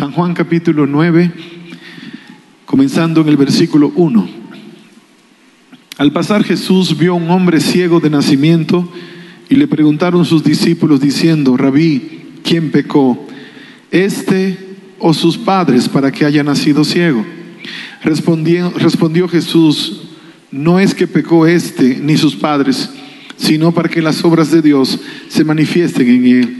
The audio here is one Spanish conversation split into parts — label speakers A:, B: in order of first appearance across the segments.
A: San Juan capítulo 9, comenzando en el versículo 1. Al pasar Jesús vio un hombre ciego de nacimiento y le preguntaron sus discípulos diciendo, Rabí, ¿quién pecó? ¿Este o sus padres para que haya nacido ciego? Respondió Jesús, no es que pecó este ni sus padres, sino para que las obras de Dios se manifiesten en él.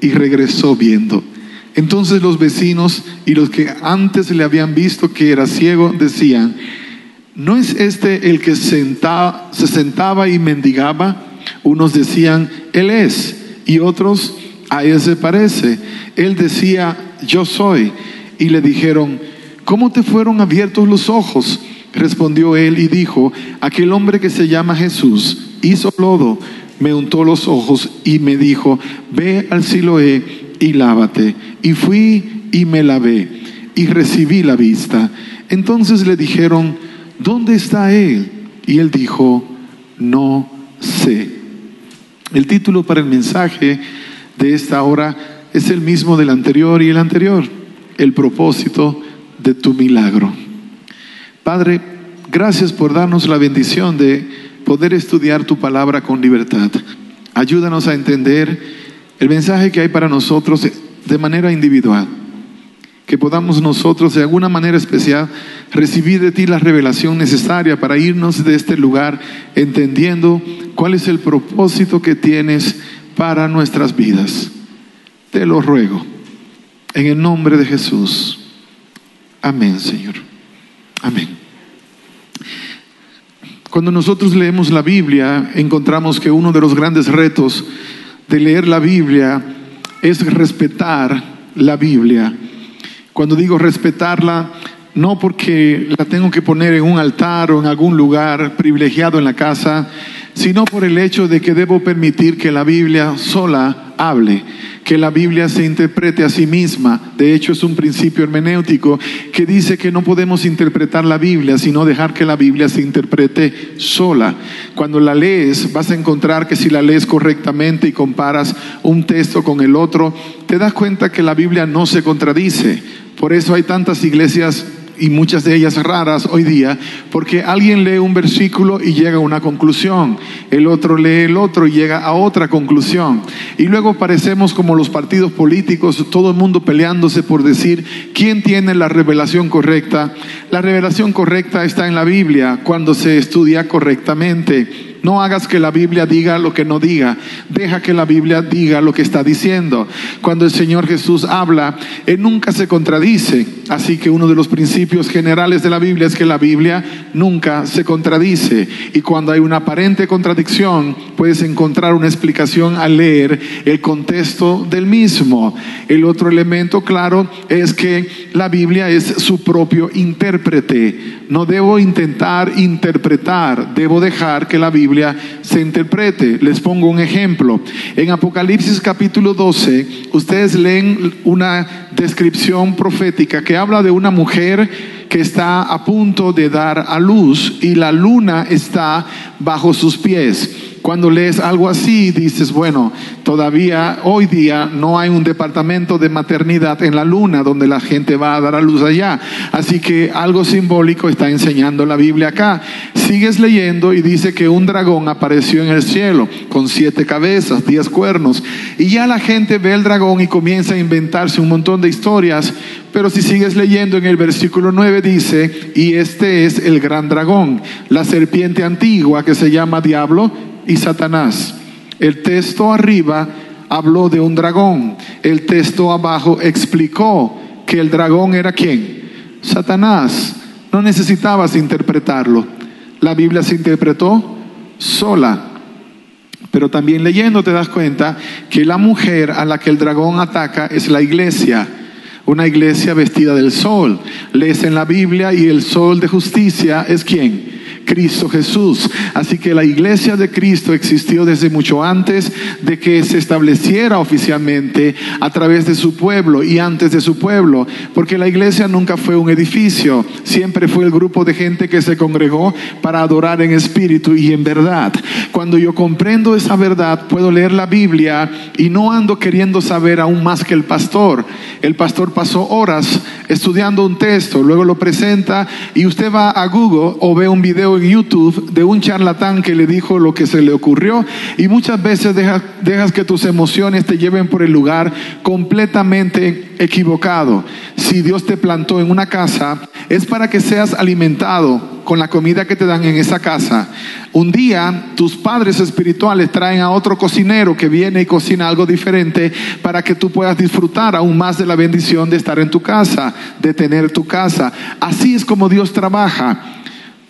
A: y regresó viendo. Entonces los vecinos y los que antes le habían visto que era ciego decían, ¿no es este el que se sentaba y mendigaba? Unos decían, Él es, y otros, a Él se parece. Él decía, yo soy. Y le dijeron, ¿cómo te fueron abiertos los ojos? Respondió él y dijo, aquel hombre que se llama Jesús hizo lodo, me untó los ojos y me dijo, ve al Siloé y lávate. Y fui y me lavé y recibí la vista. Entonces le dijeron, ¿dónde está él? Y él dijo, no sé. El título para el mensaje de esta hora es el mismo del anterior y el anterior, el propósito de tu milagro. Padre, gracias por darnos la bendición de poder estudiar tu palabra con libertad. Ayúdanos a entender el mensaje que hay para nosotros de manera individual. Que podamos nosotros de alguna manera especial recibir de ti la revelación necesaria para irnos de este lugar entendiendo cuál es el propósito que tienes para nuestras vidas. Te lo ruego. En el nombre de Jesús. Amén, Señor. Amén. Cuando nosotros leemos la Biblia, encontramos que uno de los grandes retos de leer la Biblia es respetar la Biblia. Cuando digo respetarla, no porque la tengo que poner en un altar o en algún lugar privilegiado en la casa, sino por el hecho de que debo permitir que la Biblia sola hable que la Biblia se interprete a sí misma. De hecho, es un principio hermenéutico que dice que no podemos interpretar la Biblia, sino dejar que la Biblia se interprete sola. Cuando la lees, vas a encontrar que si la lees correctamente y comparas un texto con el otro, te das cuenta que la Biblia no se contradice. Por eso hay tantas iglesias y muchas de ellas raras hoy día, porque alguien lee un versículo y llega a una conclusión, el otro lee el otro y llega a otra conclusión. Y luego parecemos como los partidos políticos, todo el mundo peleándose por decir quién tiene la revelación correcta. La revelación correcta está en la Biblia cuando se estudia correctamente. No hagas que la Biblia diga lo que no diga. Deja que la Biblia diga lo que está diciendo. Cuando el Señor Jesús habla, Él nunca se contradice. Así que uno de los principios generales de la Biblia es que la Biblia nunca se contradice. Y cuando hay una aparente contradicción, puedes encontrar una explicación al leer el contexto del mismo. El otro elemento claro es que la Biblia es su propio intérprete. No debo intentar interpretar, debo dejar que la Biblia se interprete. Les pongo un ejemplo. En Apocalipsis capítulo 12, ustedes leen una descripción profética que habla de una mujer que está a punto de dar a luz y la luna está bajo sus pies. Cuando lees algo así, dices, bueno, todavía hoy día no hay un departamento de maternidad en la luna donde la gente va a dar a luz allá. Así que algo simbólico está enseñando la Biblia acá. Sigues leyendo y dice que un dragón apareció en el cielo con siete cabezas, diez cuernos. Y ya la gente ve el dragón y comienza a inventarse un montón de historias. Pero si sigues leyendo en el versículo 9 dice, y este es el gran dragón, la serpiente antigua que se llama diablo y Satanás. El texto arriba habló de un dragón. El texto abajo explicó que el dragón era quién? Satanás. No necesitabas interpretarlo. La Biblia se interpretó sola. Pero también leyendo te das cuenta que la mujer a la que el dragón ataca es la iglesia. una iglesia vestida del sol. Lees en la Biblia y el sol de justicia es quién? Cristo Jesús. Así que la iglesia de Cristo existió desde mucho antes de que se estableciera oficialmente a través de su pueblo y antes de su pueblo, porque la iglesia nunca fue un edificio, siempre fue el grupo de gente que se congregó para adorar en espíritu y en verdad. Cuando yo comprendo esa verdad, puedo leer la Biblia y no ando queriendo saber aún más que el pastor. El pastor pasó horas estudiando un texto, luego lo presenta y usted va a Google o ve un video YouTube de un charlatán que le dijo lo que se le ocurrió y muchas veces dejas, dejas que tus emociones te lleven por el lugar completamente equivocado. Si Dios te plantó en una casa, es para que seas alimentado con la comida que te dan en esa casa. Un día tus padres espirituales traen a otro cocinero que viene y cocina algo diferente para que tú puedas disfrutar aún más de la bendición de estar en tu casa, de tener tu casa. Así es como Dios trabaja.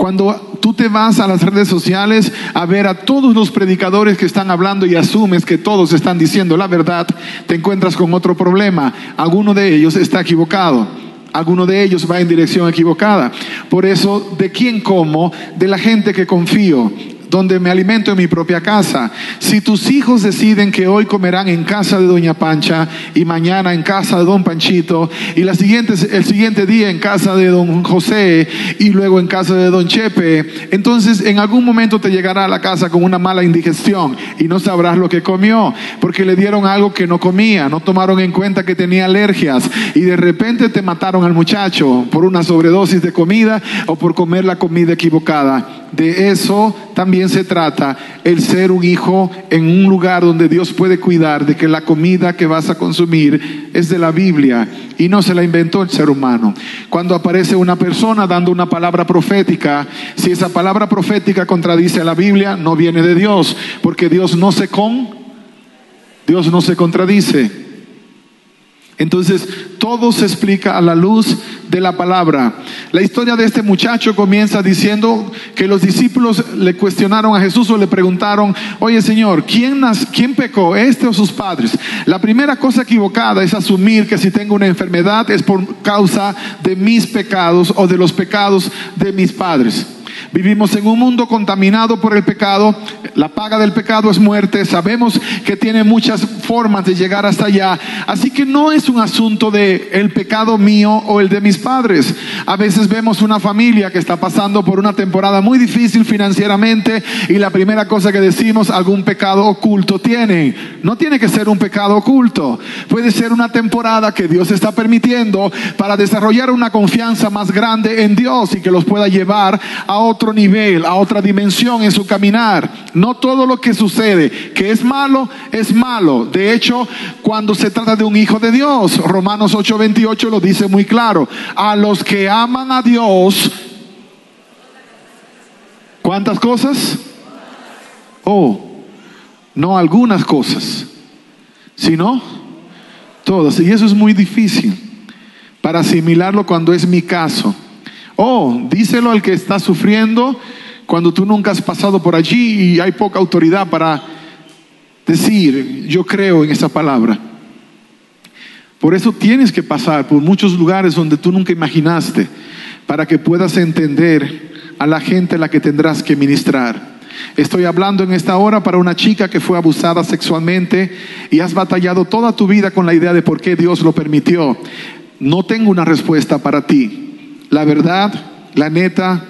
A: Cuando tú te vas a las redes sociales a ver a todos los predicadores que están hablando y asumes que todos están diciendo la verdad, te encuentras con otro problema. Alguno de ellos está equivocado. Alguno de ellos va en dirección equivocada. Por eso, ¿de quién como? De la gente que confío donde me alimento en mi propia casa. Si tus hijos deciden que hoy comerán en casa de Doña Pancha y mañana en casa de Don Panchito y la siguiente, el siguiente día en casa de Don José y luego en casa de Don Chepe, entonces en algún momento te llegará a la casa con una mala indigestión y no sabrás lo que comió porque le dieron algo que no comía, no tomaron en cuenta que tenía alergias y de repente te mataron al muchacho por una sobredosis de comida o por comer la comida equivocada. De eso también se trata el ser un hijo en un lugar donde Dios puede cuidar de que la comida que vas a consumir es de la Biblia y no se la inventó el ser humano. Cuando aparece una persona dando una palabra profética, si esa palabra profética contradice a la Biblia, no viene de Dios, porque Dios no se con, Dios no se contradice. Entonces, todo se explica a la luz de la palabra. La historia de este muchacho comienza diciendo que los discípulos le cuestionaron a Jesús o le preguntaron, oye Señor, ¿quién, ¿quién pecó, este o sus padres? La primera cosa equivocada es asumir que si tengo una enfermedad es por causa de mis pecados o de los pecados de mis padres. Vivimos en un mundo contaminado por el pecado. La paga del pecado es muerte. Sabemos que tiene muchas formas de llegar hasta allá. Así que no es un asunto de el pecado mío o el de mis padres. A veces vemos una familia que está pasando por una temporada muy difícil financieramente y la primera cosa que decimos, algún pecado oculto tiene. No tiene que ser un pecado oculto. Puede ser una temporada que Dios está permitiendo para desarrollar una confianza más grande en Dios y que los pueda llevar a otro nivel, a otra dimensión en su caminar. No todo lo que sucede que es malo, es malo. De hecho, cuando se trata de un hijo de Dios, Romanos 8:28 lo dice muy claro. A los que aman a Dios, ¿cuántas cosas? Oh, no algunas cosas, sino todas. Y eso es muy difícil para asimilarlo cuando es mi caso. Oh, díselo al que está sufriendo cuando tú nunca has pasado por allí y hay poca autoridad para decir, yo creo en esa palabra. Por eso tienes que pasar por muchos lugares donde tú nunca imaginaste, para que puedas entender a la gente a la que tendrás que ministrar. Estoy hablando en esta hora para una chica que fue abusada sexualmente y has batallado toda tu vida con la idea de por qué Dios lo permitió. No tengo una respuesta para ti. La verdad, la neta,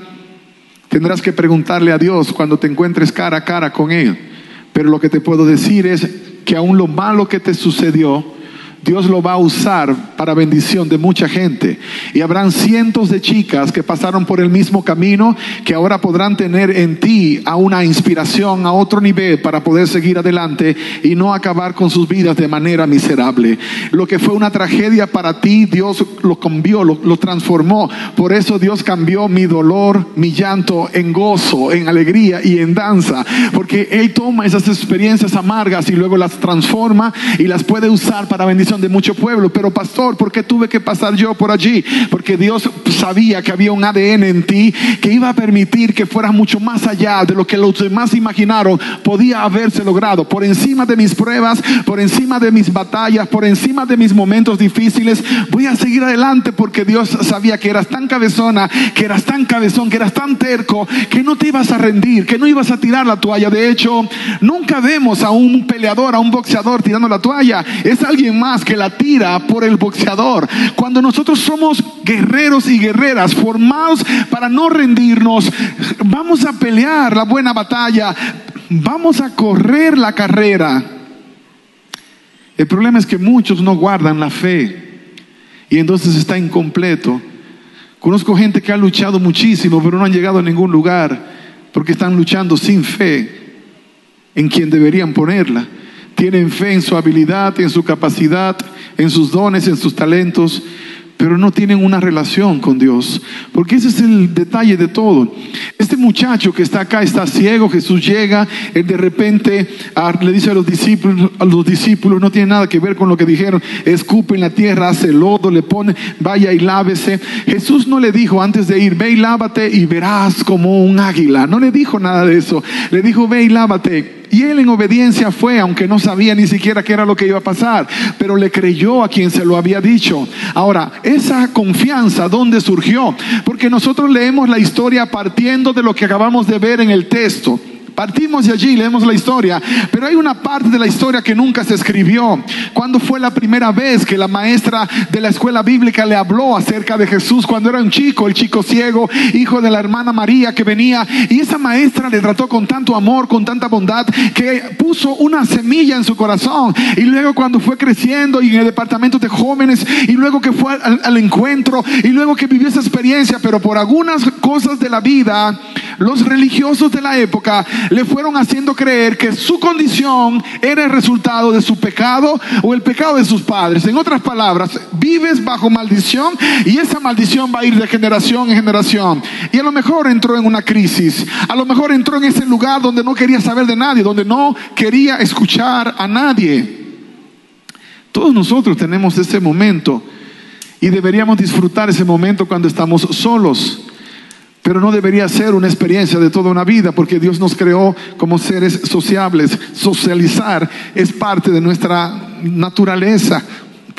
A: tendrás que preguntarle a Dios cuando te encuentres cara a cara con Él. Pero lo que te puedo decir es que aún lo malo que te sucedió, Dios lo va a usar para bendición de mucha gente. Y habrán cientos de chicas que pasaron por el mismo camino que ahora podrán tener en ti a una inspiración a otro nivel para poder seguir adelante y no acabar con sus vidas de manera miserable. Lo que fue una tragedia para ti, Dios lo cambió, lo, lo transformó. Por eso Dios cambió mi dolor, mi llanto en gozo, en alegría y en danza. Porque Él toma esas experiencias amargas y luego las transforma y las puede usar para bendición de mucho pueblo. Pero pastor, ¿por qué tuve que pasar yo por allí? Porque Dios sabía que había un ADN en ti que iba a permitir que fueras mucho más allá de lo que los demás imaginaron podía haberse logrado. Por encima de mis pruebas, por encima de mis batallas, por encima de mis momentos difíciles, voy a seguir adelante porque Dios sabía que eras tan cabezona, que eras tan cabezón, que eras tan terco, que no te ibas a rendir, que no ibas a tirar la toalla. De hecho, nunca vemos a un peleador, a un boxeador tirando la toalla. Es alguien más que la tira por el boxeador. Cuando nosotros somos guerreros y guerreras formados para no rendirnos, vamos a pelear la buena batalla, vamos a correr la carrera. El problema es que muchos no guardan la fe y entonces está incompleto. Conozco gente que ha luchado muchísimo, pero no han llegado a ningún lugar porque están luchando sin fe en quien deberían ponerla. Tienen fe en su habilidad, en su capacidad, en sus dones, en sus talentos, pero no tienen una relación con Dios. Porque ese es el detalle de todo. Este muchacho que está acá está ciego, Jesús llega, él de repente ah, le dice a los discípulos, a los discípulos, no tiene nada que ver con lo que dijeron, escupe en la tierra, hace lodo, le pone, vaya y lávese. Jesús no le dijo antes de ir, ve y lávate y verás como un águila. No le dijo nada de eso. Le dijo, ve y lávate y él en obediencia fue, aunque no sabía ni siquiera qué era lo que iba a pasar, pero le creyó a quien se lo había dicho. Ahora, esa confianza, ¿dónde surgió? Porque nosotros leemos la historia partiendo de lo que acabamos de ver en el texto. Partimos de allí, leemos la historia, pero hay una parte de la historia que nunca se escribió. ¿Cuándo fue la primera vez que la maestra de la escuela bíblica le habló acerca de Jesús? Cuando era un chico, el chico ciego, hijo de la hermana María que venía, y esa maestra le trató con tanto amor, con tanta bondad, que puso una semilla en su corazón. Y luego cuando fue creciendo y en el departamento de jóvenes, y luego que fue al, al encuentro, y luego que vivió esa experiencia, pero por algunas cosas de la vida, los religiosos de la época le fueron haciendo creer que su condición era el resultado de su pecado o el pecado de sus padres. En otras palabras, vives bajo maldición y esa maldición va a ir de generación en generación. Y a lo mejor entró en una crisis, a lo mejor entró en ese lugar donde no quería saber de nadie, donde no quería escuchar a nadie. Todos nosotros tenemos ese momento y deberíamos disfrutar ese momento cuando estamos solos. Pero no debería ser una experiencia de toda una vida, porque Dios nos creó como seres sociables. Socializar es parte de nuestra naturaleza.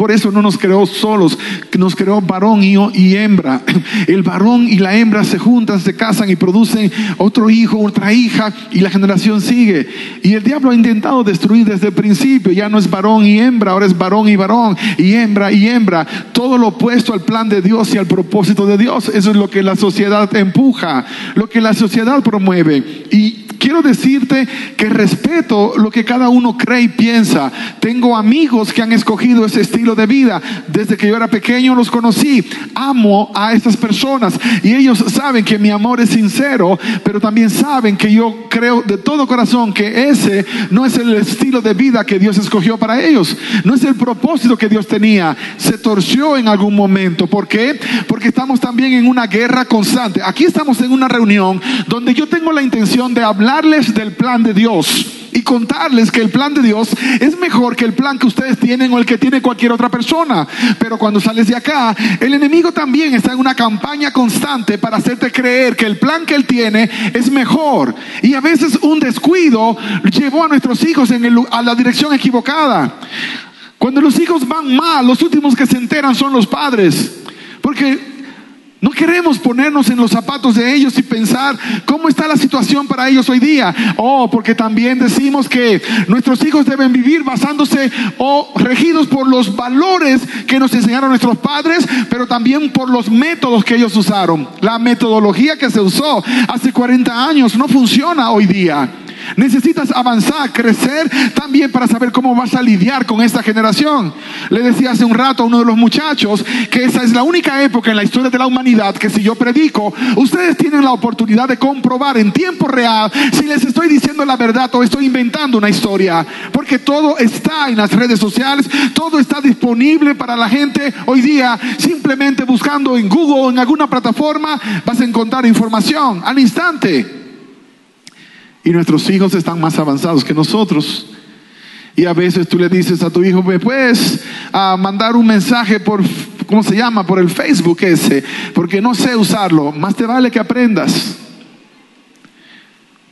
A: Por eso no nos creó solos, nos creó varón y, hembra. El varón y la hembra se juntan, se casan y producen otro hijo, otra hija, y la generación sigue. Y el diablo ha intentado destruir desde el principio. Ya no es varón y hembra, ahora es varón y varón, y hembra y hembra. Todo lo opuesto al plan de Dios y al propósito de Dios. Eso es lo que la sociedad empuja, lo que la sociedad promueve. Y quiero decirte que respeto lo que cada uno cree y piensa. Tengo amigos que han escogido ese estilo de vida. Desde que yo era pequeño los conocí. Amo a estas personas y ellos saben que mi amor es sincero, pero también saben que yo creo de todo corazón que ese no es el estilo de vida que Dios escogió para ellos. No es el propósito que Dios tenía. Se torció en algún momento. ¿Por qué? Porque estamos también en una guerra constante. Aquí estamos en una reunión donde yo tengo la intención de hablar del plan de Dios y contarles que el plan de Dios es mejor que el plan que ustedes tienen o el que tiene cualquier otra persona. Pero cuando sales de acá, el enemigo también está en una campaña constante para hacerte creer que el plan que él tiene es mejor. Y a veces un descuido llevó a nuestros hijos en a la dirección equivocada. Cuando los hijos van mal, los últimos que se enteran son los padres. Porque no queremos ponernos en los zapatos de ellos y pensar cómo está la situación para ellos hoy día. Oh, porque también decimos que nuestros hijos deben vivir basándose o regidos por los valores que nos enseñaron nuestros padres, pero también por los métodos que ellos usaron. La metodología que se usó hace 40 años no funciona hoy día. Necesitas avanzar, crecer también para saber cómo vas a lidiar con esta generación. Le decía hace un rato a uno de los muchachos que esa es la única época en la historia de la humanidad que si yo predico, ustedes tienen la oportunidad de comprobar en tiempo real si les estoy diciendo la verdad o estoy inventando una historia. Porque todo está en las redes sociales, todo está disponible para la gente hoy día. Simplemente buscando en Google o en alguna plataforma vas a encontrar información al instante. Y nuestros hijos están más avanzados que nosotros. Y a veces tú le dices a tu hijo, ¿me puedes mandar un mensaje por, ¿cómo se llama? Por el Facebook ese, porque no sé usarlo. Más te vale que aprendas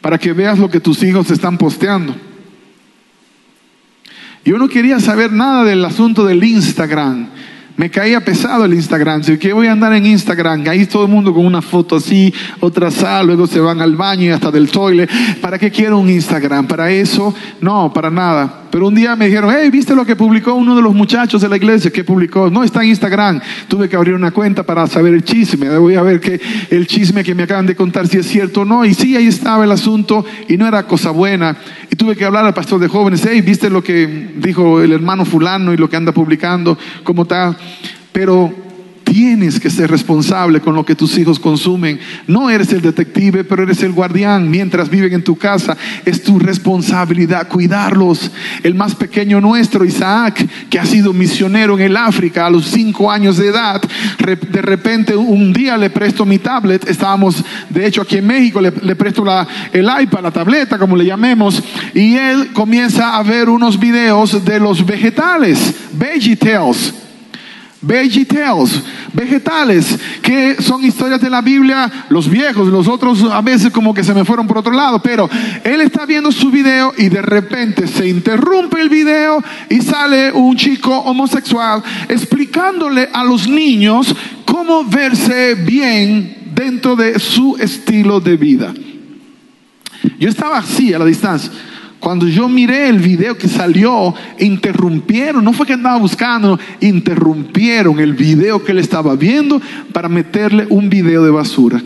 A: para que veas lo que tus hijos están posteando. Yo no quería saber nada del asunto del Instagram. Me caía pesado el Instagram. Si que voy a andar en Instagram, ahí todo el mundo con una foto así, otra sal, luego se van al baño y hasta del toilet. ¿Para qué quiero un Instagram? ¿Para eso? No, para nada. Pero un día me dijeron, hey, ¿viste lo que publicó uno de los muchachos de la iglesia? ¿Qué publicó? No, está en Instagram. Tuve que abrir una cuenta para saber el chisme. Voy a ver que el chisme que me acaban de contar si es cierto o no. Y sí, ahí estaba el asunto y no era cosa buena. Y tuve que hablar al pastor de jóvenes, hey, ¿viste lo que dijo el hermano fulano y lo que anda publicando? ¿Cómo está? Pero tienes que ser responsable con lo que tus hijos consumen. No eres el detective, pero eres el guardián mientras viven en tu casa. Es tu responsabilidad cuidarlos. El más pequeño nuestro, Isaac, que ha sido misionero en el África a los cinco años de edad, de repente un día le presto mi tablet. Estábamos, de hecho, aquí en México, le, presto la, el iPad, la tableta, como le llamemos, y él comienza a ver unos videos de los vegetales, Vegetables, vegetales, que son historias de la Biblia, los viejos, los otros a veces como que se me fueron por otro lado, pero él está viendo su video y de repente se interrumpe el video y sale un chico homosexual explicándole a los niños cómo verse bien dentro de su estilo de vida. Yo estaba así a la distancia. Cuando yo miré el video que salió, interrumpieron, no fue que andaba buscando, interrumpieron el video que él estaba viendo para meterle un video de basura.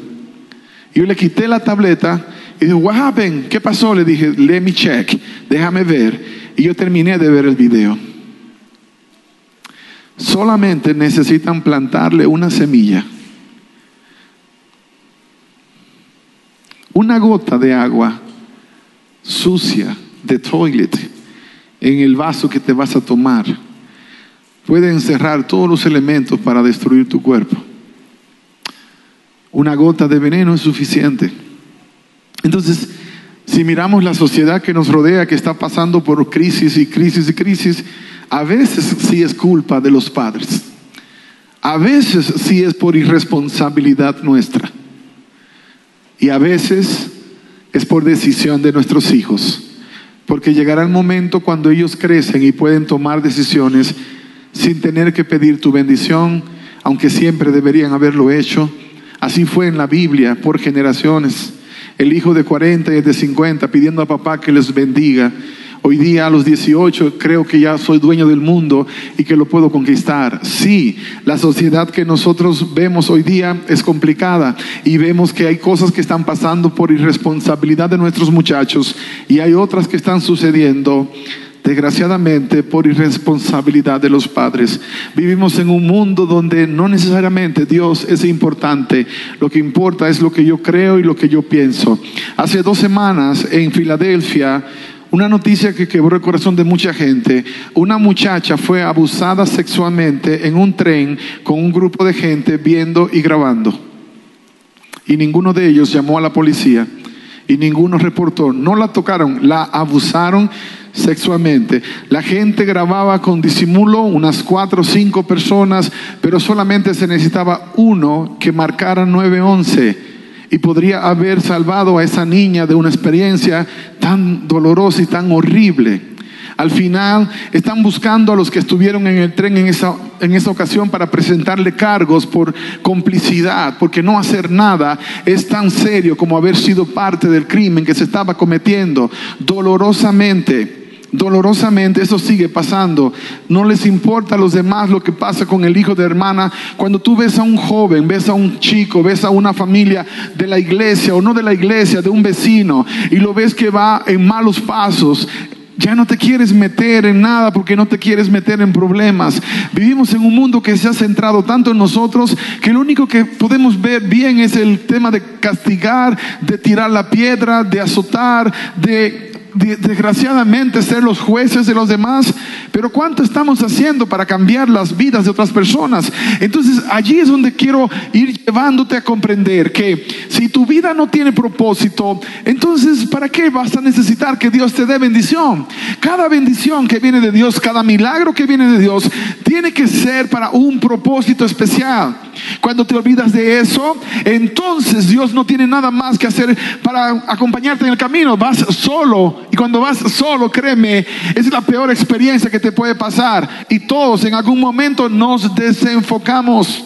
A: Yo le quité la tableta y dije, what happened? ¿Qué pasó? Le dije, let me check, déjame ver. Y yo terminé de ver el video. Solamente necesitan plantarle una semilla. Una gota de agua sucia de toilet en el vaso que te vas a tomar puede encerrar todos los elementos para destruir tu cuerpo. Una gota de veneno es suficiente. Entonces, si miramos la sociedad que nos rodea, que está pasando por crisis y crisis y crisis, a veces sí es culpa de los padres. A veces sí es por irresponsabilidad nuestra. Y a veces es por decisión de nuestros hijos. Porque llegará el momento cuando ellos crecen y pueden tomar decisiones sin tener que pedir tu bendición, aunque siempre deberían haberlo hecho. Así fue en la Biblia por generaciones. El hijo de 40 y el de 50 pidiendo a papá que les bendiga Hoy día a los 18 creo que ya soy dueño del mundo y que lo puedo conquistar. Sí, la sociedad que nosotros vemos hoy día es complicada y vemos que hay cosas que están pasando por irresponsabilidad de nuestros muchachos y hay otras que están sucediendo desgraciadamente por irresponsabilidad de los padres. Vivimos en un mundo donde no necesariamente Dios es importante, lo que importa es lo que yo creo y lo que yo pienso. Hace dos semanas en Filadelfia una noticia que quebró el corazón de mucha gente. Una muchacha fue abusada sexualmente en un tren con un grupo de gente viendo y grabando. Y ninguno de ellos llamó a la policía y ninguno reportó. No la tocaron, la abusaron sexualmente. La gente grababa con disimulo, unas cuatro o cinco personas, pero solamente se necesitaba uno que marcara 911 y podría haber salvado a esa niña de una experiencia tan dolorosa y tan horrible. Al final están buscando a los que estuvieron en el tren en esa, en esa ocasión para presentarle cargos por complicidad, porque no hacer nada es tan serio como haber sido parte del crimen que se estaba cometiendo dolorosamente dolorosamente eso sigue pasando. No les importa a los demás lo que pasa con el hijo de hermana. Cuando tú ves a un joven, ves a un chico, ves a una familia de la iglesia o no de la iglesia, de un vecino, y lo ves que va en malos pasos, ya no te quieres meter en nada porque no te quieres meter en problemas. Vivimos en un mundo que se ha centrado tanto en nosotros que lo único que podemos ver bien es el tema de castigar, de tirar la piedra, de azotar, de desgraciadamente ser los jueces de los demás, pero ¿cuánto estamos haciendo para cambiar las vidas de otras personas? Entonces allí es donde quiero ir llevándote a comprender que si tu vida no tiene propósito, entonces ¿para qué vas a necesitar que Dios te dé bendición? Cada bendición que viene de Dios, cada milagro que viene de Dios, tiene que ser para un propósito especial. Cuando te olvidas de eso, entonces Dios no tiene nada más que hacer para acompañarte en el camino. Vas solo y cuando vas solo, créeme, es la peor experiencia que te puede pasar. Y todos en algún momento nos desenfocamos.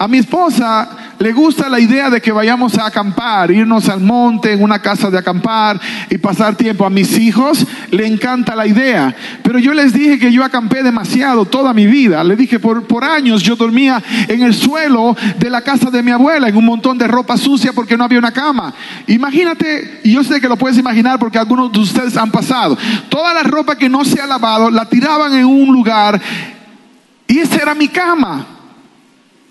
A: A mi esposa le gusta la idea de que vayamos a acampar, irnos al monte, en una casa de acampar y pasar tiempo. A mis hijos le encanta la idea. Pero yo les dije que yo acampé demasiado toda mi vida. Le dije, por, por años yo dormía en el suelo de la casa de mi abuela, en un montón de ropa sucia porque no había una cama. Imagínate, y yo sé que lo puedes imaginar porque algunos de ustedes han pasado, toda la ropa que no se ha lavado la tiraban en un lugar y esa era mi cama.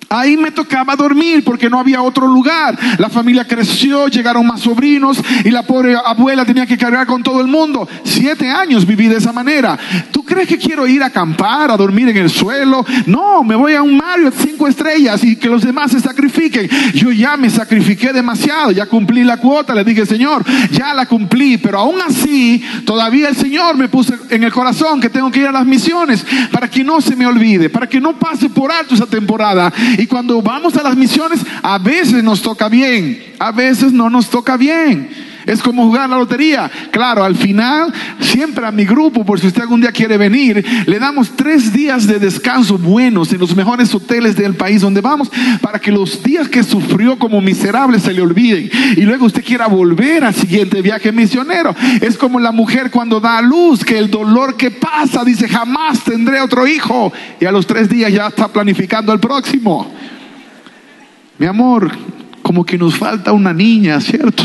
A: Ahí me tocaba dormir porque no había otro lugar. La familia creció, llegaron más sobrinos y la pobre abuela tenía que cargar con todo el mundo. Siete años viví de esa manera. ¿Tú crees que quiero ir a acampar, a dormir en el suelo? No, me voy a un Mario cinco estrellas y que los demás se sacrifiquen. Yo ya me sacrifiqué demasiado, ya cumplí la cuota. Le dije, Señor, ya la cumplí, pero aún así, todavía el Señor me puso en el corazón que tengo que ir a las misiones para que no se me olvide, para que no pase por alto esa temporada y cuando vamos a las misiones, a veces nos toca bien, a veces no nos toca bien. Es como jugar la lotería. Claro, al final, siempre a mi grupo, por si usted algún día quiere venir, le damos tres días de descanso buenos en los mejores hoteles del país donde vamos, para que los días que sufrió como miserable se le olviden. Y luego usted quiera volver al siguiente viaje misionero. Es como la mujer cuando da a luz, que el dolor que pasa dice, jamás tendré otro hijo. Y a los tres días ya está planificando el próximo. Mi amor, como que nos falta una niña, ¿cierto?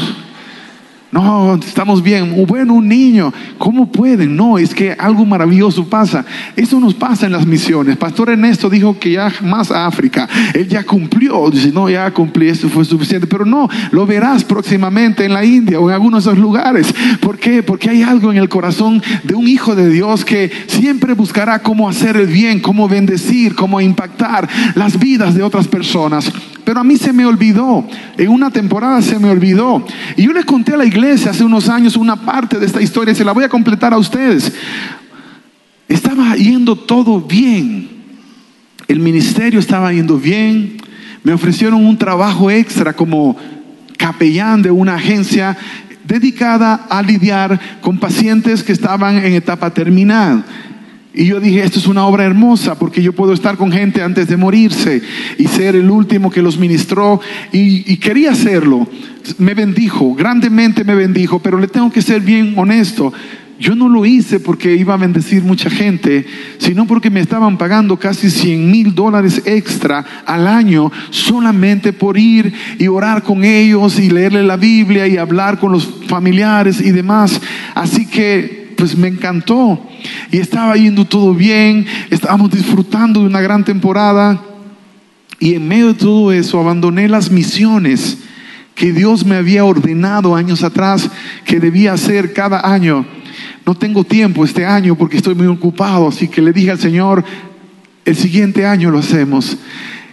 A: No, estamos bien. Bueno, un niño, ¿cómo pueden? No, es que algo maravilloso pasa. Eso nos pasa en las misiones. Pastor Ernesto dijo que ya más a África. Él ya cumplió. Dice, no, ya cumplí, eso fue suficiente. Pero no, lo verás próximamente en la India o en algunos de esos lugares. ¿Por qué? Porque hay algo en el corazón de un hijo de Dios que siempre buscará cómo hacer el bien, cómo bendecir, cómo impactar las vidas de otras personas. Pero a mí se me olvidó, en una temporada se me olvidó. Y yo les conté a la iglesia hace unos años una parte de esta historia se la voy a completar a ustedes. Estaba yendo todo bien, el ministerio estaba yendo bien, me ofrecieron un trabajo extra como capellán de una agencia dedicada a lidiar con pacientes que estaban en etapa terminal. Y yo dije, esto es una obra hermosa porque yo puedo estar con gente antes de morirse y ser el último que los ministró y, quería hacerlo. Me bendijo, grandemente me bendijo, pero le tengo que ser bien honesto. Yo no lo hice porque iba a bendecir mucha gente, sino porque me estaban pagando casi 100 mil dólares extra al año solamente por ir y orar con ellos y leerle la Biblia y hablar con los familiares y demás. Así que pues me encantó. Y estaba yendo todo bien, estábamos disfrutando de una gran temporada. Y en medio de todo eso abandoné las misiones que Dios me había ordenado años atrás que debía hacer cada año. No tengo tiempo este año porque estoy muy ocupado, así que le dije al Señor, el siguiente año lo hacemos.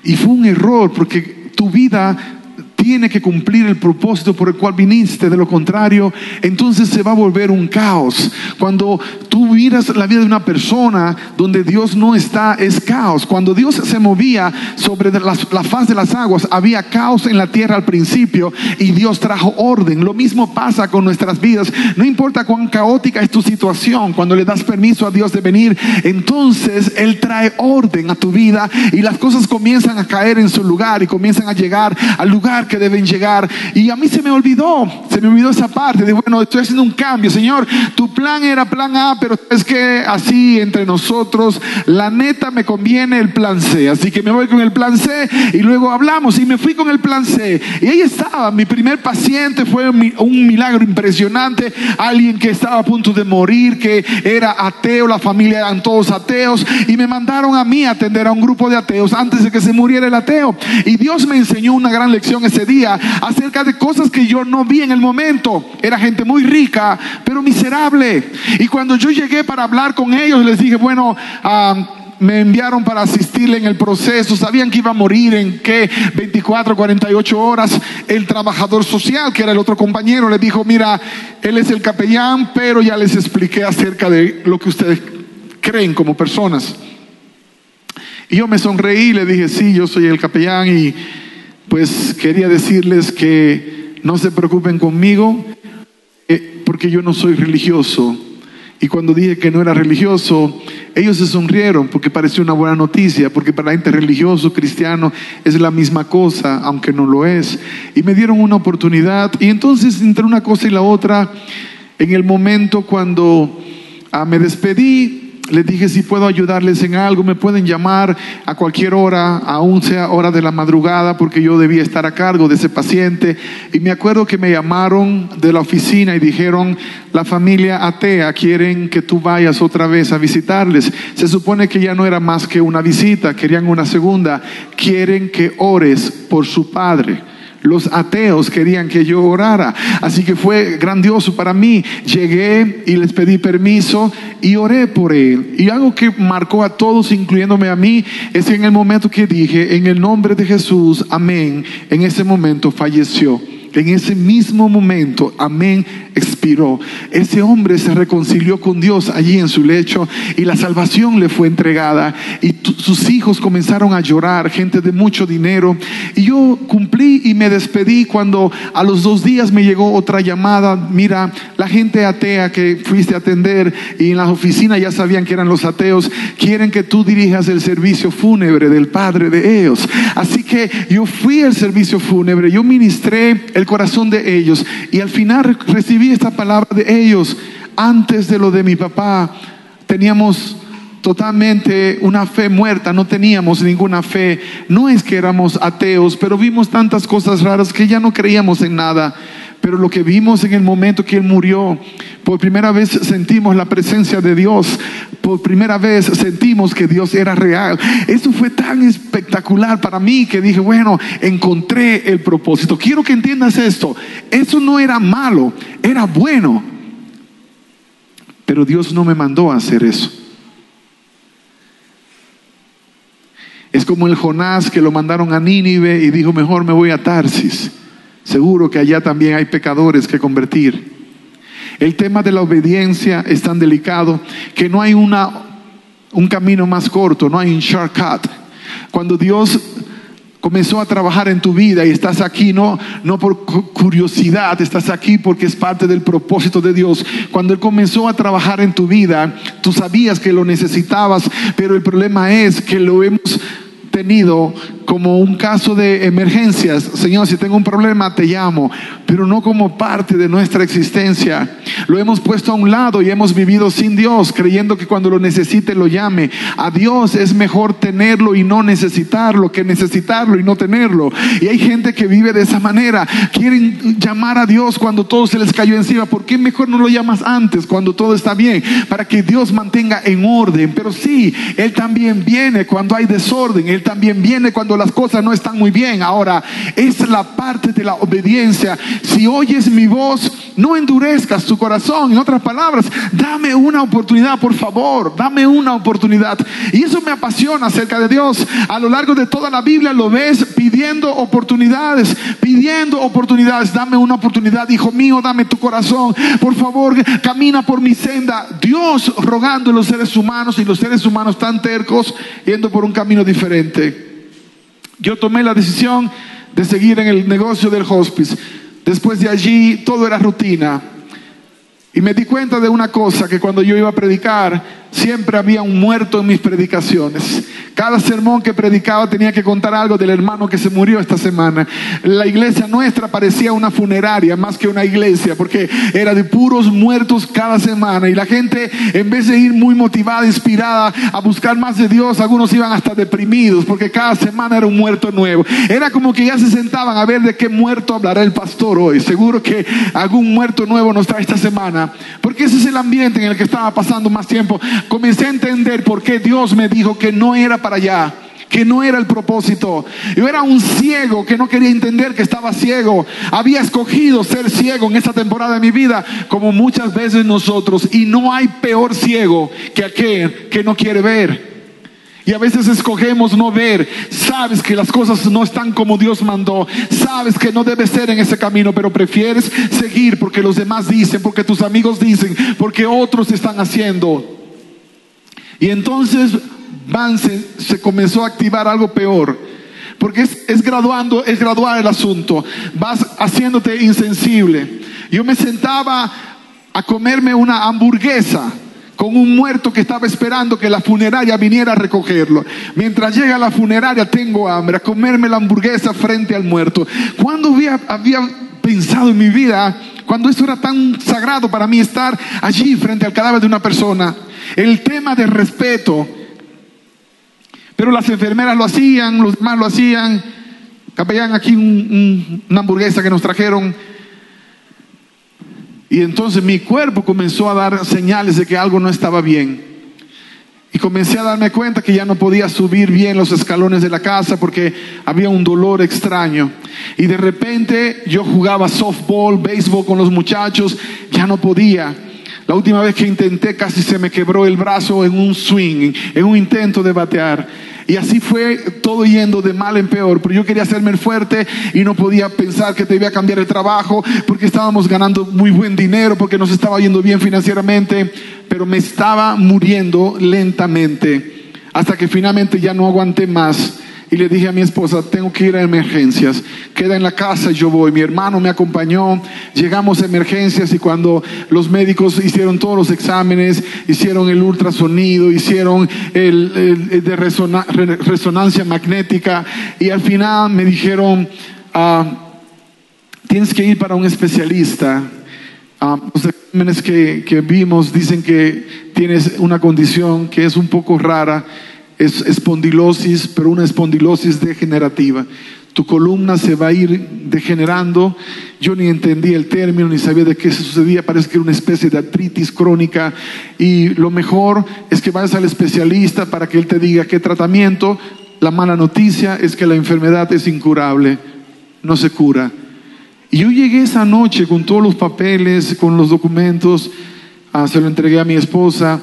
A: Y fue un error porque tu vida tiene que cumplir el propósito por el cual viniste, de lo contrario, entonces se va a volver un caos. Cuando tú miras la vida de una persona donde Dios no está, es caos. Cuando Dios se movía sobre la, la faz de las aguas, había caos en la tierra al principio y Dios trajo orden. Lo mismo pasa con nuestras vidas. No importa cuán caótica es tu situación, cuando le das permiso a Dios de venir, entonces Él trae orden a tu vida y las cosas comienzan a caer en su lugar y comienzan a llegar al lugar que deben llegar. Y a mí se me olvidó, se me olvidó esa parte de, bueno, estoy haciendo un cambio, Señor, tu plan era plan A, pero es que así entre nosotros, la neta me conviene el plan C. Así que me voy con el plan C y luego hablamos y me fui con el plan C. Y ahí estaba, mi primer paciente fue un milagro impresionante, alguien que estaba a punto de morir, que era ateo, la familia eran todos ateos y me mandaron a mí a atender a un grupo de ateos antes de que se muriera el ateo. Y Dios me enseñó una gran lección ese día acerca de cosas que yo no vi en el momento. Era gente muy rica, pero miserable. Y cuando yo llegué para hablar con ellos, les dije, bueno, ah, me enviaron para asistirle en el proceso, sabían que iba a morir en qué 24, 48 horas. El trabajador social, que era el otro compañero, le dijo, mira, él es el capellán, pero ya les expliqué acerca de lo que ustedes creen como personas. Y yo me sonreí le dije, sí, yo soy el capellán y pues quería decirles que no se preocupen conmigo eh, porque yo no soy religioso y cuando dije que no era religioso, ellos se sonrieron porque pareció una buena noticia, porque para la gente religioso, cristiano, es la misma cosa, aunque no lo es. Y me dieron una oportunidad. Y entonces, entre una cosa y la otra, en el momento cuando ah, me despedí, les dije si puedo ayudarles en algo, me pueden llamar a cualquier hora, aún sea hora de la madrugada, porque yo debía estar a cargo de ese paciente. Y me acuerdo que me llamaron de la oficina y dijeron, la familia atea quieren que tú vayas otra vez a visitarles. Se supone que ya no era más que una visita, querían una segunda. Quieren que ores por su padre. Los ateos querían que yo orara. Así que fue grandioso para mí. Llegué y les pedí permiso y oré por él. Y algo que marcó a todos, incluyéndome a mí, es que en el momento que dije, en el nombre de Jesús, amén, en ese momento falleció. En ese mismo momento, amén, expiró. Ese hombre se reconcilió con Dios allí en su lecho y la salvación le fue entregada y sus hijos comenzaron a llorar, gente de mucho dinero. Y yo cumplí y me despedí cuando a los dos días me llegó otra llamada. Mira, la gente atea que fuiste a atender y en la oficina ya sabían que eran los ateos, quieren que tú dirijas el servicio fúnebre del padre de ellos. Así que yo fui al servicio fúnebre, yo ministré el corazón de ellos y al final recibí esta palabra de ellos antes de lo de mi papá. Teníamos totalmente una fe muerta, no teníamos ninguna fe. No es que éramos ateos, pero vimos tantas cosas raras que ya no creíamos en nada. Pero lo que vimos en el momento que Él murió, por primera vez sentimos la presencia de Dios, por primera vez sentimos que Dios era real. Eso fue tan espectacular para mí que dije, bueno, encontré el propósito. Quiero que entiendas esto. Eso no era malo, era bueno. Pero Dios no me mandó a hacer eso. Es como el Jonás que lo mandaron a Nínive y dijo, mejor me voy a Tarsis. Seguro que allá también hay pecadores que convertir. El tema de la obediencia es tan delicado que no hay una, un camino más corto, no hay un shortcut. Cuando Dios comenzó a trabajar en tu vida y estás aquí no, no por curiosidad, estás aquí porque es parte del propósito de Dios. Cuando Él comenzó a trabajar en tu vida, tú sabías que lo necesitabas, pero el problema es que lo hemos tenido como un caso de emergencias. Señor, si tengo un problema, te llamo, pero no como parte de nuestra existencia. Lo hemos puesto a un lado y hemos vivido sin Dios, creyendo que cuando lo necesite lo llame. A Dios es mejor tenerlo y no necesitarlo que necesitarlo y no tenerlo. Y hay gente que vive de esa manera. Quieren llamar a Dios cuando todo se les cayó encima. ¿Por qué mejor no lo llamas antes, cuando todo está bien? Para que Dios mantenga en orden. Pero sí, Él también viene cuando hay desorden. Él también viene cuando las cosas no están muy bien. Ahora, es la parte de la obediencia. Si oyes mi voz, no endurezcas tu corazón. En otras palabras, dame una oportunidad, por favor, dame una oportunidad. Y eso me apasiona acerca de Dios. A lo largo de toda la Biblia lo ves pidiendo oportunidades, pidiendo oportunidades. Dame una oportunidad, hijo mío, dame tu corazón. Por favor, camina por mi senda. Dios rogando a los seres humanos y los seres humanos tan tercos, yendo por un camino diferente. Yo tomé la decisión de seguir en el negocio del hospice. Después de allí todo era rutina. Y me di cuenta de una cosa, que cuando yo iba a predicar, siempre había un muerto en mis predicaciones. Cada sermón que predicaba tenía que contar algo del hermano que se murió esta semana. La iglesia nuestra parecía una funeraria más que una iglesia, porque era de puros muertos cada semana. Y la gente, en vez de ir muy motivada, inspirada a buscar más de Dios, algunos iban hasta deprimidos, porque cada semana era un muerto nuevo. Era como que ya se sentaban a ver de qué muerto hablará el pastor hoy. Seguro que algún muerto nuevo nos trae esta semana, porque ese es el ambiente en el que estaba pasando más tiempo comencé a entender por qué Dios me dijo que no era para allá, que no era el propósito. Yo era un ciego que no quería entender que estaba ciego. Había escogido ser ciego en esta temporada de mi vida, como muchas veces nosotros. Y no hay peor ciego que aquel que no quiere ver. Y a veces escogemos no ver. Sabes que las cosas no están como Dios mandó. Sabes que no debes ser en ese camino, pero prefieres seguir porque los demás dicen, porque tus amigos dicen, porque otros están haciendo. Y entonces Van se, comenzó a activar algo peor. Porque es, es graduando, es graduar el asunto. Vas haciéndote insensible. Yo me sentaba a comerme una hamburguesa con un muerto que estaba esperando que la funeraria viniera a recogerlo. Mientras llega la funeraria tengo hambre, a comerme la hamburguesa frente al muerto. ¿Cuándo había, había pensado en mi vida, cuando esto era tan sagrado para mí estar allí frente al cadáver de una persona? El tema de respeto. Pero las enfermeras lo hacían, los demás lo hacían. Capellán, aquí una hamburguesa que nos trajeron y entonces mi cuerpo comenzó a dar señales de que algo no estaba bien. Y comencé a darme cuenta que ya no podía subir bien los escalones de la casa porque había un dolor extraño. Y de repente yo jugaba softball, béisbol con los muchachos, ya no podía. La última vez que intenté casi se me quebró el brazo en un swing, en un intento de batear. Y así fue todo yendo de mal en peor. Pero yo quería hacerme fuerte y no podía pensar que debía cambiar el trabajo porque estábamos ganando muy buen dinero, porque nos estaba yendo bien financieramente, pero me estaba muriendo lentamente. Hasta que finalmente ya no aguanté más y le dije a mi esposa, tengo que ir a emergencias, queda en la casa y yo voy. Mi hermano me acompañó, llegamos a emergencias y cuando los médicos hicieron todos los exámenes, hicieron el ultrasonido, hicieron el, de resonancia magnética y al final me dijeron, ah, tienes que ir para un especialista. Ah, los exámenes que, que vimos dicen que tienes una condición que es un poco rara es espondilosis, pero una espondilosis degenerativa. Tu columna se va a ir degenerando. Yo ni entendía el término, ni sabía de qué se sucedía. Parece que era una especie de artritis crónica. Y lo mejor es que vayas al especialista para que él te diga qué tratamiento. La mala noticia es que la enfermedad es incurable, no se cura. Y yo llegué esa noche con todos los papeles, con los documentos, ah, se lo entregué a mi esposa.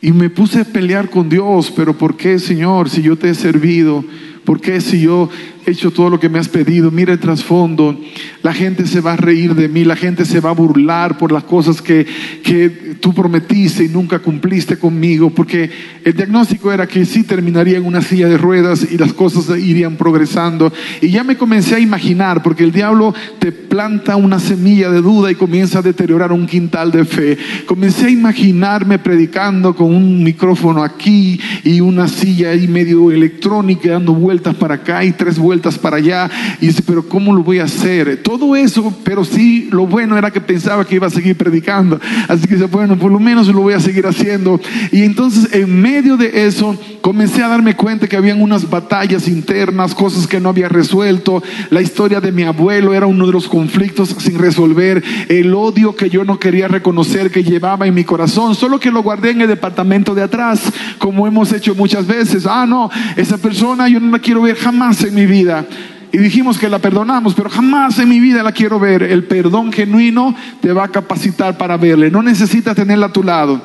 A: Y me puse a pelear con Dios, pero ¿por qué, Señor, si yo te he servido? ¿Por qué si yo he hecho todo lo que me has pedido? Mira el trasfondo. La gente se va a reír de mí, la gente se va a burlar por las cosas que, que tú prometiste y nunca cumpliste conmigo, porque el diagnóstico era que sí terminaría en una silla de ruedas y las cosas irían progresando. Y ya me comencé a imaginar, porque el diablo te planta una semilla de duda y comienza a deteriorar un quintal de fe. Comencé a imaginarme predicando con un micrófono aquí y una silla ahí medio electrónica dando vueltas para acá y tres vueltas para allá. Y dice, pero ¿cómo lo voy a hacer? Todo eso, pero sí, lo bueno era que pensaba que iba a seguir predicando. Así que bueno, por lo menos lo voy a seguir haciendo. Y entonces en medio de eso comencé a darme cuenta que habían unas batallas internas, cosas que no había resuelto. La historia de mi abuelo era uno de los conflictos sin resolver. El odio que yo no quería reconocer que llevaba en mi corazón, solo que lo guardé en el departamento de atrás, como hemos hecho muchas veces. Ah, no, esa persona yo no quiero ver jamás en mi vida. Y dijimos que la perdonamos, pero jamás en mi vida la quiero ver. El perdón genuino te va a capacitar para verle. No necesitas tenerla a tu lado.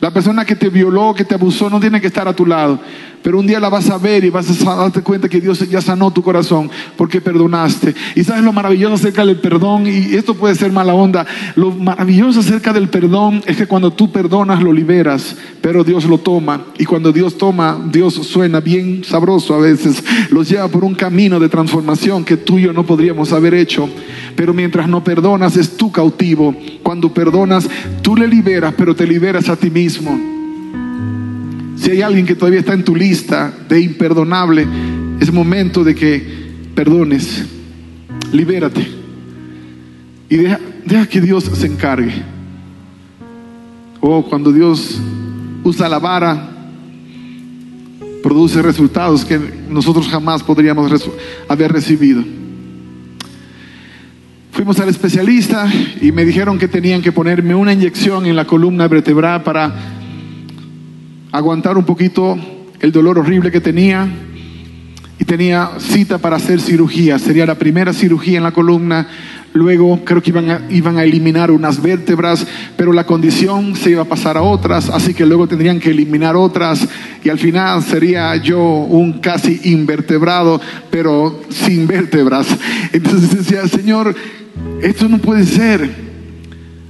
A: La persona que te violó, que te abusó, no tiene que estar a tu lado. Pero un día la vas a ver y vas a darte cuenta que Dios ya sanó tu corazón porque perdonaste. Y sabes lo maravilloso acerca del perdón, y esto puede ser mala onda, lo maravilloso acerca del perdón es que cuando tú perdonas lo liberas, pero Dios lo toma. Y cuando Dios toma, Dios suena bien sabroso a veces, los lleva por un camino de transformación que tú y yo no podríamos haber hecho. Pero mientras no perdonas es tu cautivo. Cuando perdonas, tú le liberas, pero te liberas a ti mismo. Si hay alguien que todavía está en tu lista de imperdonable, es momento de que perdones, libérate y deja, que Dios se encargue. O oh, cuando Dios usa la vara, produce resultados que nosotros jamás podríamos haber recibido. Fuimos al especialista y me dijeron que tenían que ponerme una inyección en la columna vertebral para aguantar un poquito el dolor horrible que tenía. y tenía cita para hacer cirugía. Sería la primera cirugía en la columna. Luego creo que iban a, eliminar unas vértebras, pero la condición se iba a pasar a otras, así que luego tendrían que eliminar otras y al final sería yo un casi invertebrado, pero sin vértebras. Entonces decía, Señor, esto no puede ser.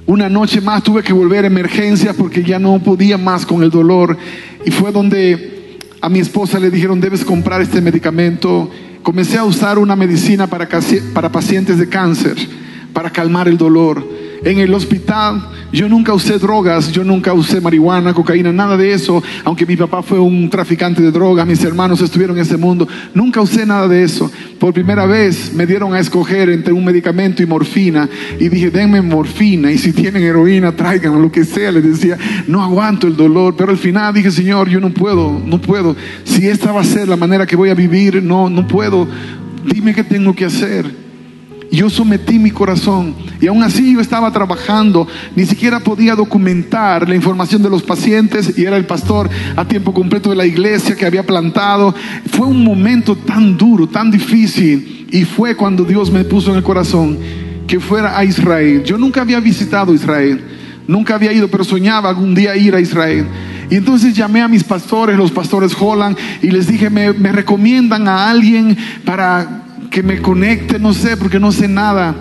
A: Una noche más tuve que volver a emergencias porque ya no podía más con el dolor y fue donde a mi esposa le dijeron, debes comprar este medicamento. Comencé a usar una medicina para, para pacientes de cáncer, para calmar el dolor en el hospital. Yo nunca usé drogas, yo nunca usé marihuana, cocaína, nada de eso. Aunque mi papá fue un traficante de drogas, mis hermanos estuvieron en ese mundo. Nunca usé nada de eso. Por primera vez me dieron a escoger entre un medicamento y morfina. Y dije, denme morfina. Y si tienen heroína, traigan lo que sea. Les decía, no aguanto el dolor. Pero al final dije, Señor, yo no puedo, no puedo. Si esta va a ser la manera que voy a vivir, no, no puedo. Dime qué tengo que hacer. Yo sometí mi corazón y aún así yo estaba trabajando, ni siquiera podía documentar la información de los pacientes y era el pastor a tiempo completo de la iglesia que había plantado. Fue un momento tan duro, tan difícil y fue cuando Dios me puso en el corazón que fuera a Israel. Yo nunca había visitado Israel, nunca había ido, pero soñaba algún día ir a Israel. Y entonces llamé a mis pastores, los pastores Holland, y les dije, me, me recomiendan a alguien para que me conecte, no sé, porque no sé nada.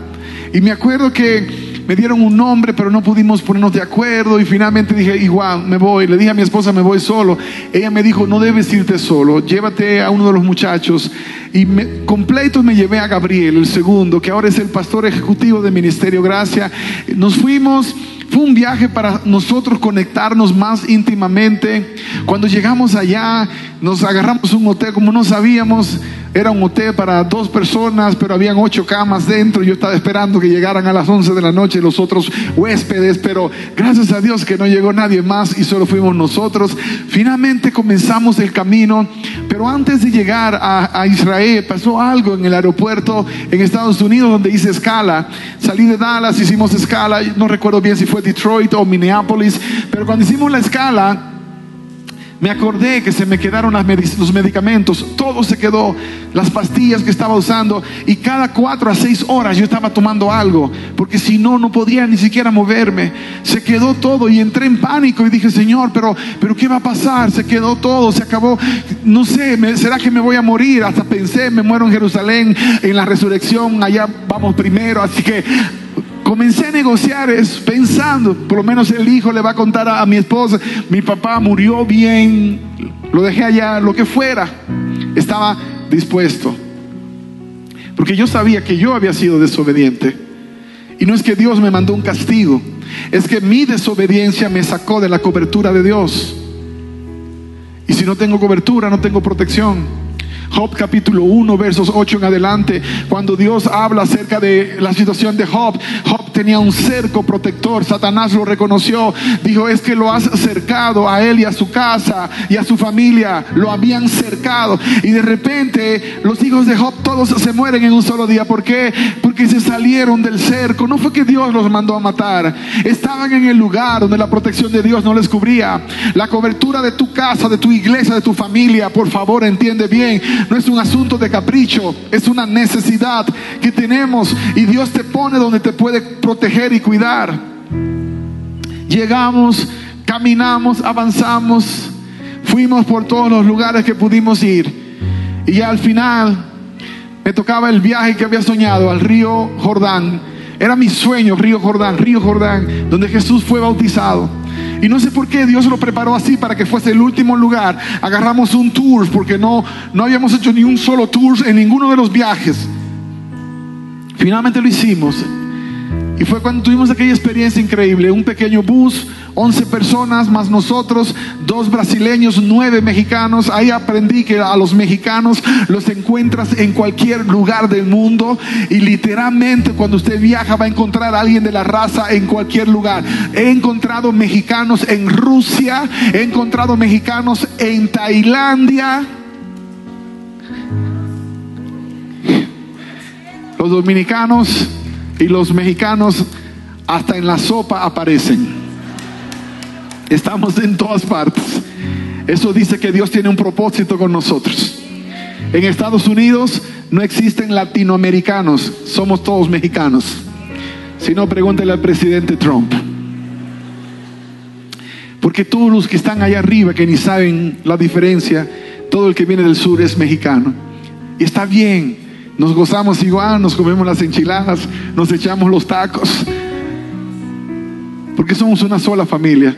A: Y me acuerdo que me dieron un nombre, pero no pudimos ponernos de acuerdo y finalmente dije, igual, me voy. Le dije a mi esposa, me voy solo. Ella me dijo, no debes irte solo, llévate a uno de los muchachos. Y me, completo me llevé a Gabriel, el segundo, que ahora es el pastor ejecutivo de Ministerio Gracia. Nos fuimos fue un viaje para nosotros conectarnos más íntimamente. Cuando llegamos allá, nos agarramos un hotel como no sabíamos. Era un hotel para dos personas, pero habían ocho camas dentro. Yo estaba esperando que llegaran a las once de la noche los otros huéspedes, pero gracias a Dios que no llegó nadie más y solo fuimos nosotros. Finalmente comenzamos el camino, pero antes de llegar a, Israel pasó algo en el aeropuerto en Estados Unidos donde hice escala. Salí de Dallas, hicimos escala, no recuerdo bien si fue Detroit o Minneapolis, pero cuando hicimos la escala, me acordé que se me quedaron los medicamentos, todo se quedó, las pastillas que estaba usando y cada cuatro a seis horas yo estaba tomando algo, porque si no, no podía ni siquiera moverme. Se quedó todo y entré en pánico y dije, Señor, pero, pero ¿qué va a pasar? Se quedó todo, se acabó, no sé, ¿será que me voy a morir? Hasta pensé, me muero en Jerusalén, en la resurrección, allá vamos primero, así que comencé a negociar es pensando, por lo menos el hijo le va a contar a, mi esposa, mi papá murió bien, lo dejé allá, lo que fuera, estaba dispuesto. Porque yo sabía que yo había sido desobediente. Y no es que Dios me mandó un castigo, es que mi desobediencia me sacó de la cobertura de Dios. Y si no tengo cobertura, no tengo protección. Job capítulo 1, versos 8 en adelante, cuando Dios habla acerca de la situación de Job, Job tenía un cerco protector, Satanás lo reconoció, dijo, es que lo has cercado a él y a su casa y a su familia, lo habían cercado. Y de repente los hijos de Job todos se mueren en un solo día. ¿Por qué? Porque se salieron del cerco. No fue que Dios los mandó a matar, estaban en el lugar donde la protección de Dios no les cubría. La cobertura de tu casa, de tu iglesia, de tu familia, por favor entiende bien, no es un asunto de capricho, es una necesidad que tenemos y Dios te pone donde te puede proteger y cuidar. Llegamos, caminamos, avanzamos, fuimos por todos los lugares que pudimos ir y al final me tocaba el viaje que había soñado al río Jordán. Era mi sueño, río Jordán, río Jordán, donde Jesús fue bautizado. Y no sé por qué Dios lo preparó así para que fuese el último lugar. Agarramos un tour porque no, no habíamos hecho ni un solo tour en ninguno de los viajes. Finalmente lo hicimos. Y fue cuando tuvimos aquella experiencia increíble, un pequeño bus, 11 personas más nosotros, dos brasileños, nueve mexicanos. Ahí aprendí que a los mexicanos los encuentras en cualquier lugar del mundo y literalmente cuando usted viaja va a encontrar a alguien de la raza en cualquier lugar. He encontrado mexicanos en Rusia, he encontrado mexicanos en Tailandia. Los dominicanos y los mexicanos hasta en la sopa aparecen. Estamos en todas partes. Eso dice que Dios tiene un propósito con nosotros. En Estados Unidos no existen latinoamericanos, somos todos mexicanos. Si no, pregúntele al presidente Trump. Porque todos los que están allá arriba, que ni saben la diferencia, todo el que viene del sur es mexicano. Y está bien, nos gozamos igual, nos comemos las enchiladas, nos echamos los tacos. Porque somos una sola familia.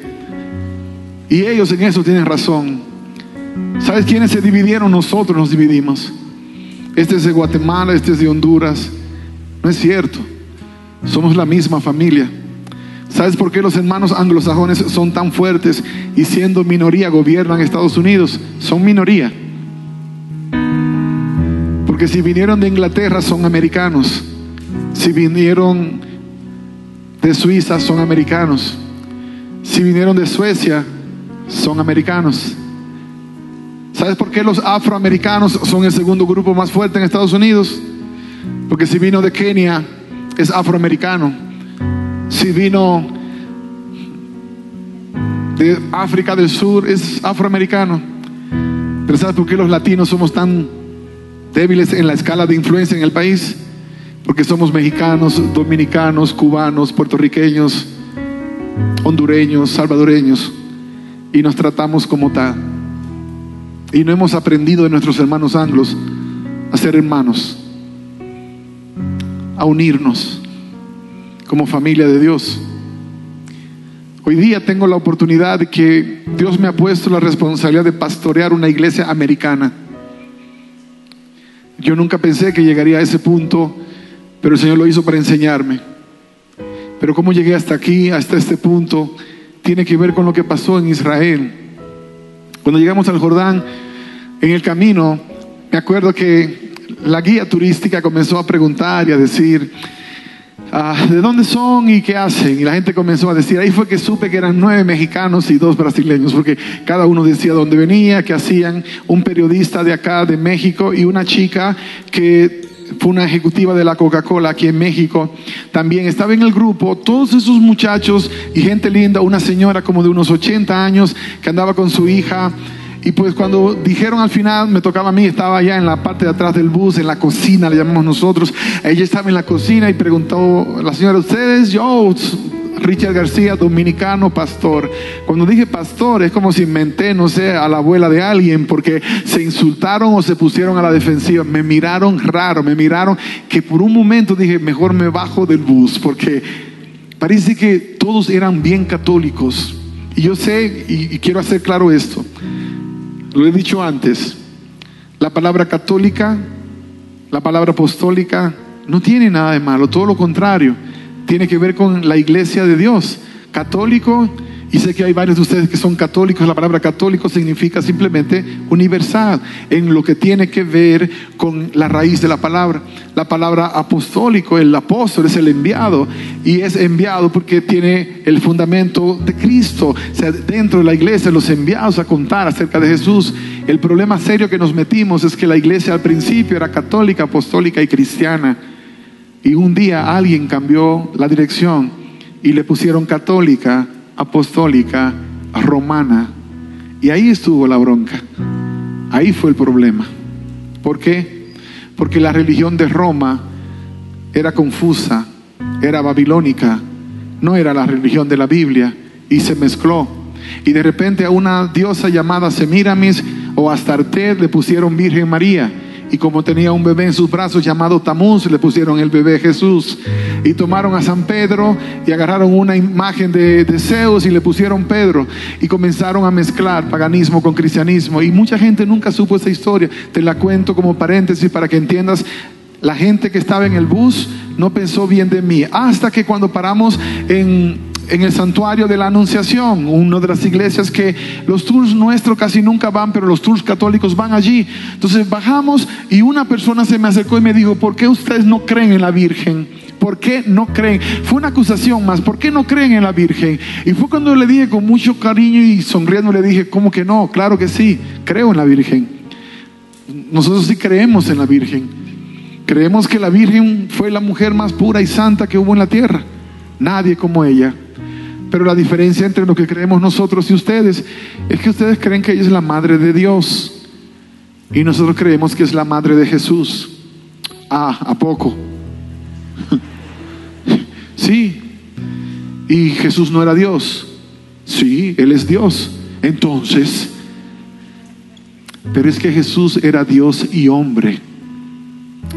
A: Y ellos en eso tienen razón. ¿Sabes quiénes se dividieron? Nosotros nos dividimos. Este es de Guatemala, este es de Honduras. No es cierto. Somos la misma familia. ¿Sabes por qué los hermanos anglosajones son tan fuertes y siendo minoría gobiernan Estados Unidos? Son minoría. Porque si vinieron de Inglaterra son americanos. Si vinieron de Suiza son americanos. Si vinieron de Suecia son americanos. ¿Sabes por qué los afroamericanos son el segundo grupo más fuerte en Estados Unidos? Porque si vino de Kenia es afroamericano. Si vino de África del Sur es afroamericano. Pero ¿sabes por qué los latinos somos tan débiles en la escala de influencia en el país? Porque somos mexicanos, dominicanos, cubanos, puertorriqueños, hondureños, salvadoreños y nos tratamos como tal. Y no hemos aprendido de nuestros hermanos anglos a ser hermanos, a unirnos como familia de Dios. Hoy día tengo la oportunidad de que Dios me ha puesto la responsabilidad de pastorear una iglesia americana. Yo nunca pensé que llegaría a ese punto, pero el Señor lo hizo para enseñarme. Pero cómo llegué hasta aquí, hasta este punto, tiene que ver con lo que pasó en Israel. Cuando llegamos al Jordán, en el camino, me acuerdo que la guía turística comenzó a preguntar y a decir, ah, ¿de dónde son y qué hacen? Y la gente comenzó a decir, ahí fue que supe que eran nueve mexicanos y dos brasileños, porque cada uno decía dónde venía, qué hacían, un periodista de acá, de México, y una chica que fue una ejecutiva de la Coca-Cola aquí en México, también estaba en el grupo, todos esos muchachos y gente linda, una señora como de unos 80 años que andaba con su hija. Y pues cuando dijeron al final, me tocaba a mí, estaba allá en la parte de atrás del bus, en la cocina, le llamamos nosotros. Ella estaba en la cocina y preguntó, la señora, ¿ustedes? Yo, Richard García, dominicano, pastor. Cuando dije pastor, es como si inventé, no sé, a la abuela de alguien, porque se insultaron o se pusieron a la defensiva. Me miraron raro, me miraron que por un momento dije, mejor me bajo del bus, porque parece que todos eran bien católicos. Y yo sé, y, y quiero hacer claro esto, lo he dicho antes, la palabra católica, la palabra apostólica, no tiene nada de malo, todo lo contrario tiene que ver con la iglesia de Dios. Católico, y sé que hay varios de ustedes que son católicos, la palabra católico significa simplemente universal, en lo que tiene que ver con la raíz de la palabra. La palabra apostólico, el apóstol es el enviado, y es enviado porque tiene el fundamento de Cristo. O sea, dentro de la iglesia, los enviados a contar acerca de Jesús. El problema serio que nos metimos es que la iglesia al principio era católica, apostólica y cristiana. Y un día alguien cambió la dirección y le pusieron católica, apostólica, romana. Y ahí estuvo la bronca. Ahí fue el problema. ¿Por qué? Porque la religión de Roma era confusa, era babilónica, no era la religión de la Biblia y se mezcló. Y de repente a una diosa llamada Semiramis o Astarte le pusieron Virgen María y como tenía un bebé en sus brazos llamado Tamuz, le pusieron el bebé Jesús. Y tomaron a San Pedro y agarraron una imagen de, de Zeus y le pusieron Pedro. Y comenzaron a mezclar paganismo con cristianismo. Y mucha gente nunca supo esa historia. Te la cuento como paréntesis para que entiendas la gente que estaba en el bus no pensó bien de mí. Hasta que cuando paramos en en el santuario de la Anunciación, una de las iglesias que los tours nuestros casi nunca van, pero los tours católicos van allí. Entonces bajamos y una persona se me acercó y me dijo, ¿por qué ustedes no creen en la Virgen? ¿Por qué no creen? Fue una acusación más, ¿por qué no creen en la Virgen? Y fue cuando le dije con mucho cariño y sonriendo, le dije, ¿cómo que no? Claro que sí, creo en la Virgen. Nosotros sí creemos en la Virgen. Creemos que la Virgen fue la mujer más pura y santa que hubo en la tierra. Nadie como ella. Pero la diferencia entre lo que creemos nosotros y ustedes es que ustedes creen que ella es la madre de Dios. Y nosotros creemos que es la madre de Jesús. Ah, ¿a poco? sí. ¿Y Jesús no era Dios? Sí, Él es Dios. Entonces, pero es que Jesús era Dios y hombre.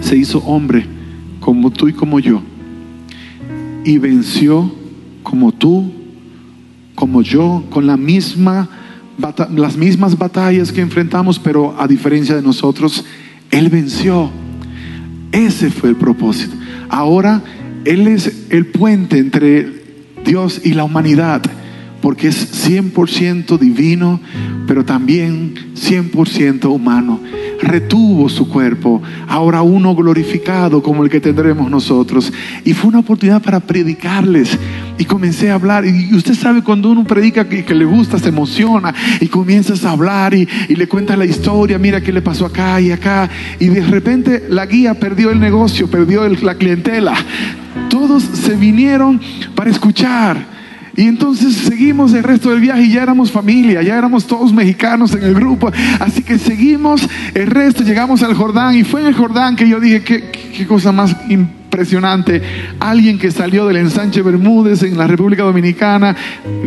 A: Se hizo hombre como tú y como yo. Y venció como tú, como yo, con las mismas batallas que enfrentamos, pero a diferencia de nosotros, Él venció. Ese fue el propósito. Ahora Él es el puente entre Dios y la humanidad porque es 100% divino, pero también 100% humano. Retuvo su cuerpo, ahora uno glorificado como el que tendremos nosotros. Y fue una oportunidad para predicarles. Y comencé a hablar. Y usted sabe cuando uno predica que, le gusta, se emociona y comienzas a hablar y, le cuentas la historia. Mira qué le pasó acá y acá. Y de repente la guía perdió el negocio, perdió la clientela. Todos se vinieron para escuchar. Y entonces seguimos el resto del viaje y ya éramos familia, ya éramos todos mexicanos en el grupo. Así que seguimos el resto, llegamos al Jordán y fue en el Jordán que yo dije, qué, qué cosa más impresionante. Alguien que salió del ensanche Bermúdez en la República Dominicana.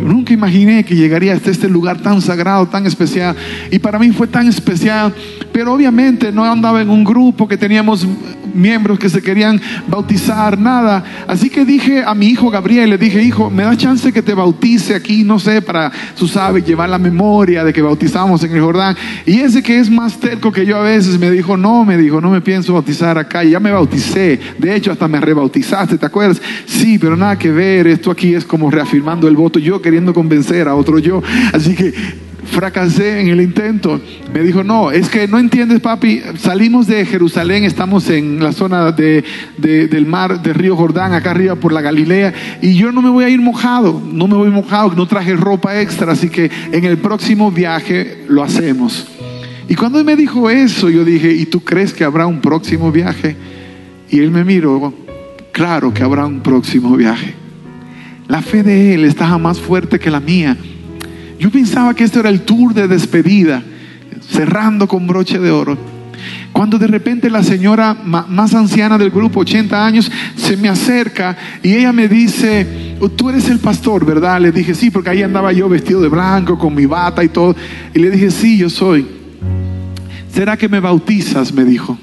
A: Nunca imaginé que llegaría hasta este lugar tan sagrado, tan especial. Y para mí fue tan especial. Pero obviamente no andaba en un grupo que teníamos miembros que se querían bautizar, nada. Así que dije a mi hijo Gabriel, le dije, hijo, me da chance que te bautice aquí, no sé, para, tú sabes, llevar la memoria de que bautizamos en el Jordán. Y ese que es más terco que yo a veces me dijo, no, me dijo, no me pienso bautizar acá. Y ya me bauticé. De hecho, hasta me rebautizaste, ¿te acuerdas? Sí, pero nada que ver. Esto aquí es como reafirmando el voto, yo queriendo convencer a otro yo. Así que fracasé en el intento. Me dijo, no, es que no entiendes, papi, salimos de Jerusalén, estamos en la zona de, del mar, de Río Jordán, acá arriba por la Galilea, y yo no me voy a ir mojado, no me voy mojado, no traje ropa extra, así que en el próximo viaje lo hacemos. Y cuando me dijo eso, yo dije, ¿y tú crees que habrá un próximo viaje? Y él me miró, claro que habrá un próximo viaje. La fe de él estaba más fuerte que la mía. Yo pensaba que esto era el tour de despedida, cerrando con broche de oro. Cuando de repente la señora más anciana del grupo, 80 años, se me acerca y ella me dice, oh, tú eres el pastor, ¿verdad? Le dije, sí, porque ahí andaba yo vestido de blanco, con mi bata y todo. Y le dije, sí, yo soy. ¿Será que me bautizas? Me dijo.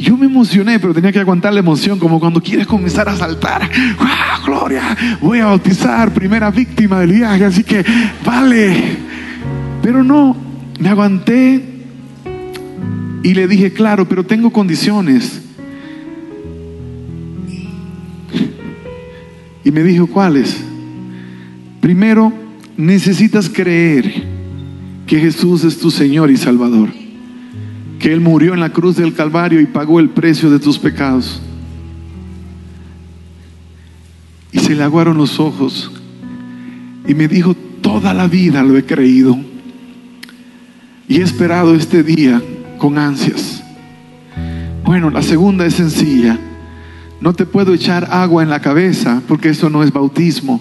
A: Yo me emocioné, pero tenía que aguantar la emoción, como cuando quieres comenzar a saltar. ¡Wow, Gloria! Voy a bautizar, primera víctima del viaje, así que vale. Pero no, me aguanté y le dije, claro, pero tengo condiciones. Y me dijo, ¿cuáles? Primero, necesitas creer que Jesús es tu Señor y Salvador que Él murió en la cruz del Calvario y pagó el precio de tus pecados. Y se le aguaron los ojos y me dijo, toda la vida lo he creído y he esperado este día con ansias. Bueno, la segunda es sencilla. No te puedo echar agua en la cabeza porque eso no es bautismo.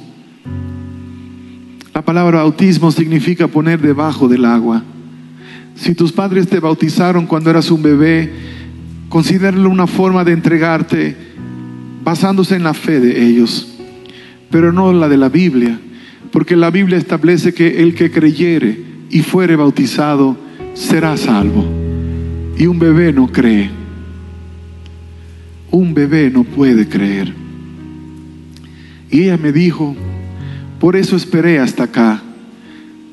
A: La palabra bautismo significa poner debajo del agua. Si tus padres te bautizaron cuando eras un bebé, considéralo una forma de entregarte basándose en la fe de ellos, pero no la de la Biblia, porque la Biblia establece que el que creyere y fuere bautizado será salvo. Y un bebé no cree. Un bebé no puede creer. Y ella me dijo, por eso esperé hasta acá,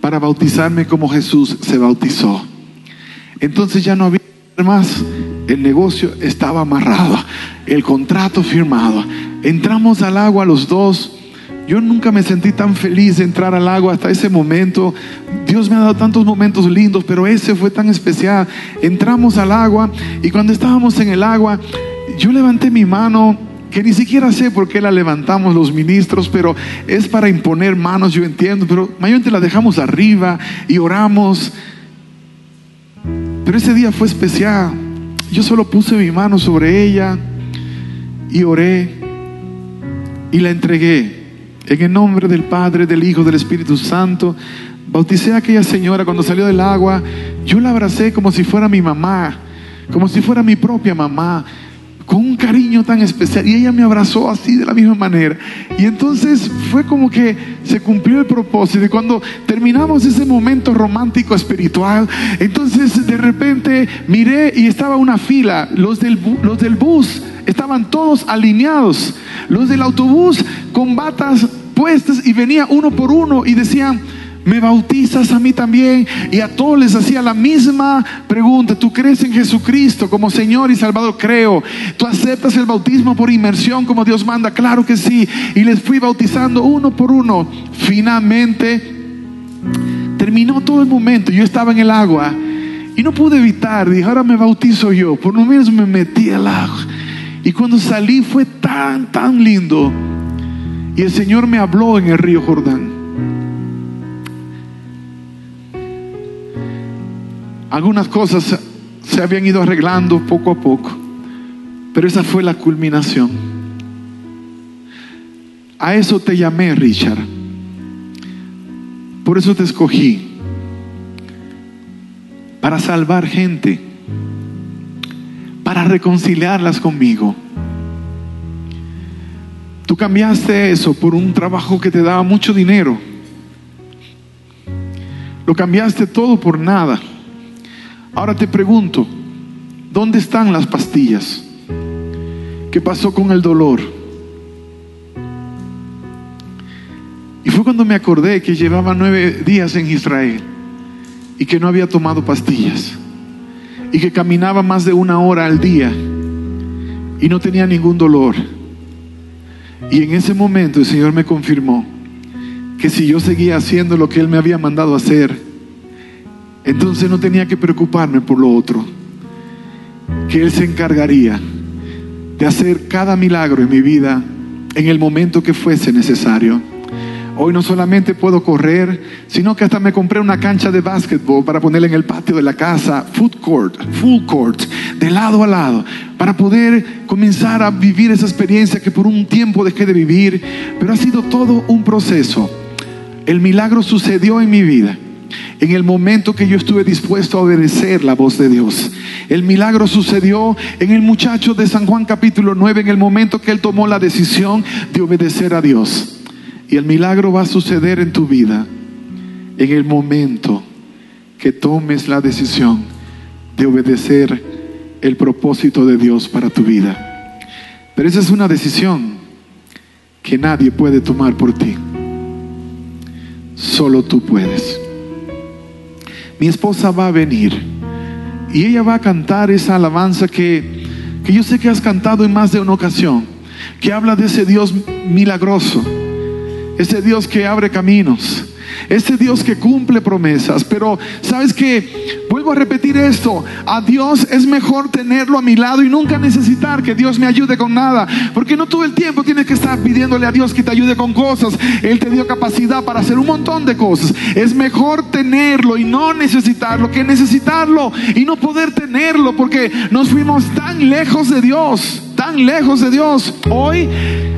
A: para bautizarme como Jesús se bautizó. Entonces ya no había más. El negocio estaba amarrado, el contrato firmado. Entramos al agua los dos. Yo nunca me sentí tan feliz de entrar al agua hasta ese momento. Dios me ha dado tantos momentos lindos, pero ese fue tan especial. Entramos al agua y cuando estábamos en el agua, yo levanté mi mano, que ni siquiera sé por qué la levantamos los ministros, pero es para imponer manos, yo entiendo, pero mayormente la dejamos arriba y oramos. Pero ese día fue especial. Yo solo puse mi mano sobre ella y oré y la entregué. En el nombre del Padre, del Hijo, del Espíritu Santo, Bauticé a aquella señora cuando salió del agua. Yo la abracé como si fuera mi mamá, como si fuera mi propia mamá, con un cariño tan especial. Y ella me abrazó así de la misma manera. Y entonces fue como que se cumplió el propósito. Y cuando terminamos ese momento romántico espiritual, entonces de repente miré y estaba una fila, los del, los del bus estaban todos alineados, los del autobús con batas puestas y venía uno por uno y decían, me bautizas a mí también. Y a todos les hacía la misma pregunta. ¿Tú crees en Jesucristo como Señor y Salvador? Creo. ¿Tú aceptas el bautismo por inmersión como Dios manda? Claro que sí. Y les fui bautizando uno por uno. Finalmente terminó todo el momento. Yo estaba en el agua y no pude evitar. Dije, ahora me bautizo yo. Por lo menos me metí al agua. Y cuando salí fue tan, tan lindo. Y el Señor me habló en el río Jordán. Algunas cosas se habían ido arreglando poco a poco, pero esa fue la culminación. A eso te llamé, Richard. Por eso te escogí. Para salvar gente. Para reconciliarlas conmigo. Tú cambiaste eso por un trabajo que te daba mucho dinero. Lo cambiaste todo por nada. Ahora te pregunto, ¿dónde están las pastillas? ¿Qué pasó con el dolor? Y fue cuando me acordé que llevaba nueve días en Israel y que no había tomado pastillas y que caminaba más de una hora al día y no tenía ningún dolor. Y en ese momento el Señor me confirmó que si yo seguía haciendo lo que Él me había mandado hacer, entonces no tenía que preocuparme por lo otro. Que Él se encargaría de hacer cada milagro en mi vida en el momento que fuese necesario. Hoy no solamente puedo correr, sino que hasta me compré una cancha de básquetbol para ponerla en el patio de la casa, food court, full court, de lado a lado, para poder comenzar a vivir esa experiencia que por un tiempo dejé de vivir, pero ha sido todo un proceso. El milagro sucedió en mi vida en el momento que yo estuve dispuesto a obedecer la voz de Dios. El milagro sucedió en el muchacho de San Juan capítulo 9, en el momento que él tomó la decisión de obedecer a Dios. Y el milagro va a suceder en tu vida en el momento que tomes la decisión de obedecer el propósito de Dios para tu vida. Pero esa es una decisión que nadie puede tomar por ti. Solo tú puedes mi esposa va a venir y ella va a cantar esa alabanza que, que yo sé que has cantado en más de una ocasión, que habla de ese Dios milagroso, ese Dios que abre caminos, ese Dios que cumple promesas. Pero sabes que, vuelvo a repetir esto, a Dios es mejor tenerlo a mi lado y nunca necesitar que Dios me ayude con nada. Porque no todo el tiempo tienes que estar pidiéndole a Dios que te ayude con cosas. Él te dio capacidad para hacer un montón de cosas. Es mejor tenerlo y no necesitarlo que necesitarlo y no poder tenerlo porque nos fuimos tan lejos de Dios, tan lejos de Dios. Hoy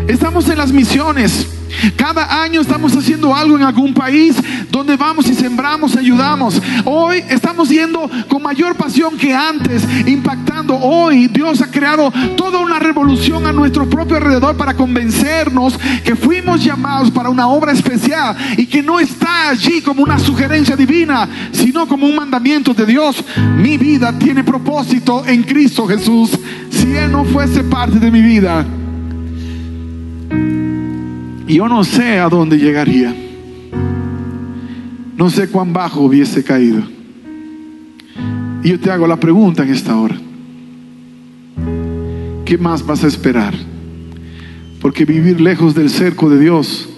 A: estamos en las misiones. Cada año estamos haciendo algo en algún país donde vamos y sembramos, ayudamos. Hoy estamos yendo con mayor pasión que antes, impactando. Hoy Dios ha creado toda una revolución a nuestro propio alrededor para convencernos que fuimos llamados para una obra especial y que no está allí como una sugerencia divina, sino como un mandamiento de Dios. Mi vida tiene propósito en Cristo Jesús. Si Él no fuese parte de mi vida, yo no sé a dónde llegaría. No sé cuán bajo hubiese caído. Y yo te hago la pregunta en esta hora. ¿Qué más vas a esperar? Porque vivir lejos del cerco de Dios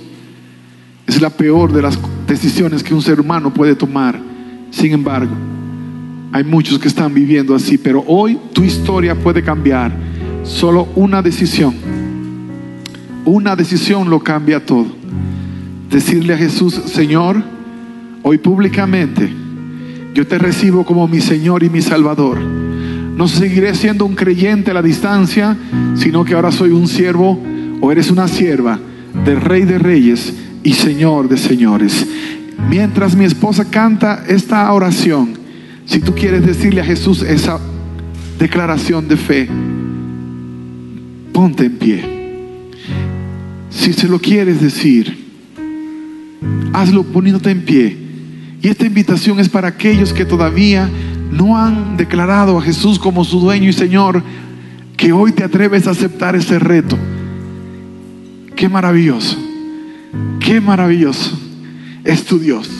A: es la peor de las decisiones que un ser humano puede tomar. Sin embargo, hay muchos que están viviendo así, pero hoy tu historia puede cambiar. Solo una decisión una decisión lo cambia todo. Decirle a Jesús, Señor, hoy públicamente yo te recibo como mi Señor y mi Salvador. No seguiré siendo un creyente a la distancia, sino que ahora soy un siervo o eres una sierva del Rey de Reyes y Señor de Señores.
B: Mientras mi esposa canta esta oración, si tú quieres decirle a Jesús esa declaración de fe, ponte en pie. Si se lo quieres decir, hazlo poniéndote en pie. Y esta invitación es para aquellos que todavía no han declarado a Jesús como su dueño y Señor, que hoy te atreves a aceptar ese reto. Qué maravilloso, qué maravilloso es tu Dios.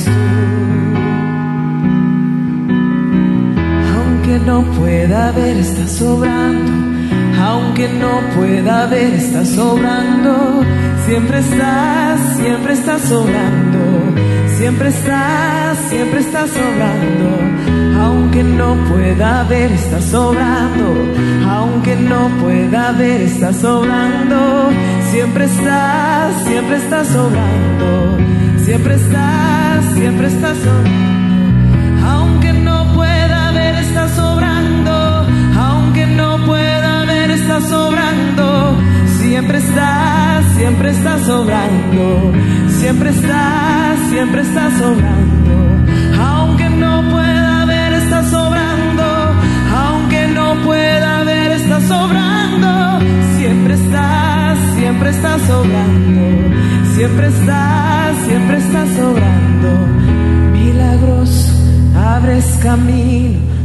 B: aunque no pueda ver, está sobrando. Aunque no pueda ver, está sobrando. Siempre estás, siempre estás sobrando. Siempre estás, siempre estás sobrando. Aunque no pueda ver, está sobrando. Aunque no pueda ver, está sobrando. Siempre estás, siempre estás sobrando. Siempre estás, siempre estás sobrando. Aunque no sobrando, aunque no pueda ver, está sobrando. Siempre está, siempre está sobrando, siempre está, siempre está sobrando. Aunque no pueda ver, está sobrando, aunque no pueda ver, está sobrando. Siempre está, siempre está sobrando, siempre está, siempre está sobrando. Milagros, abres camino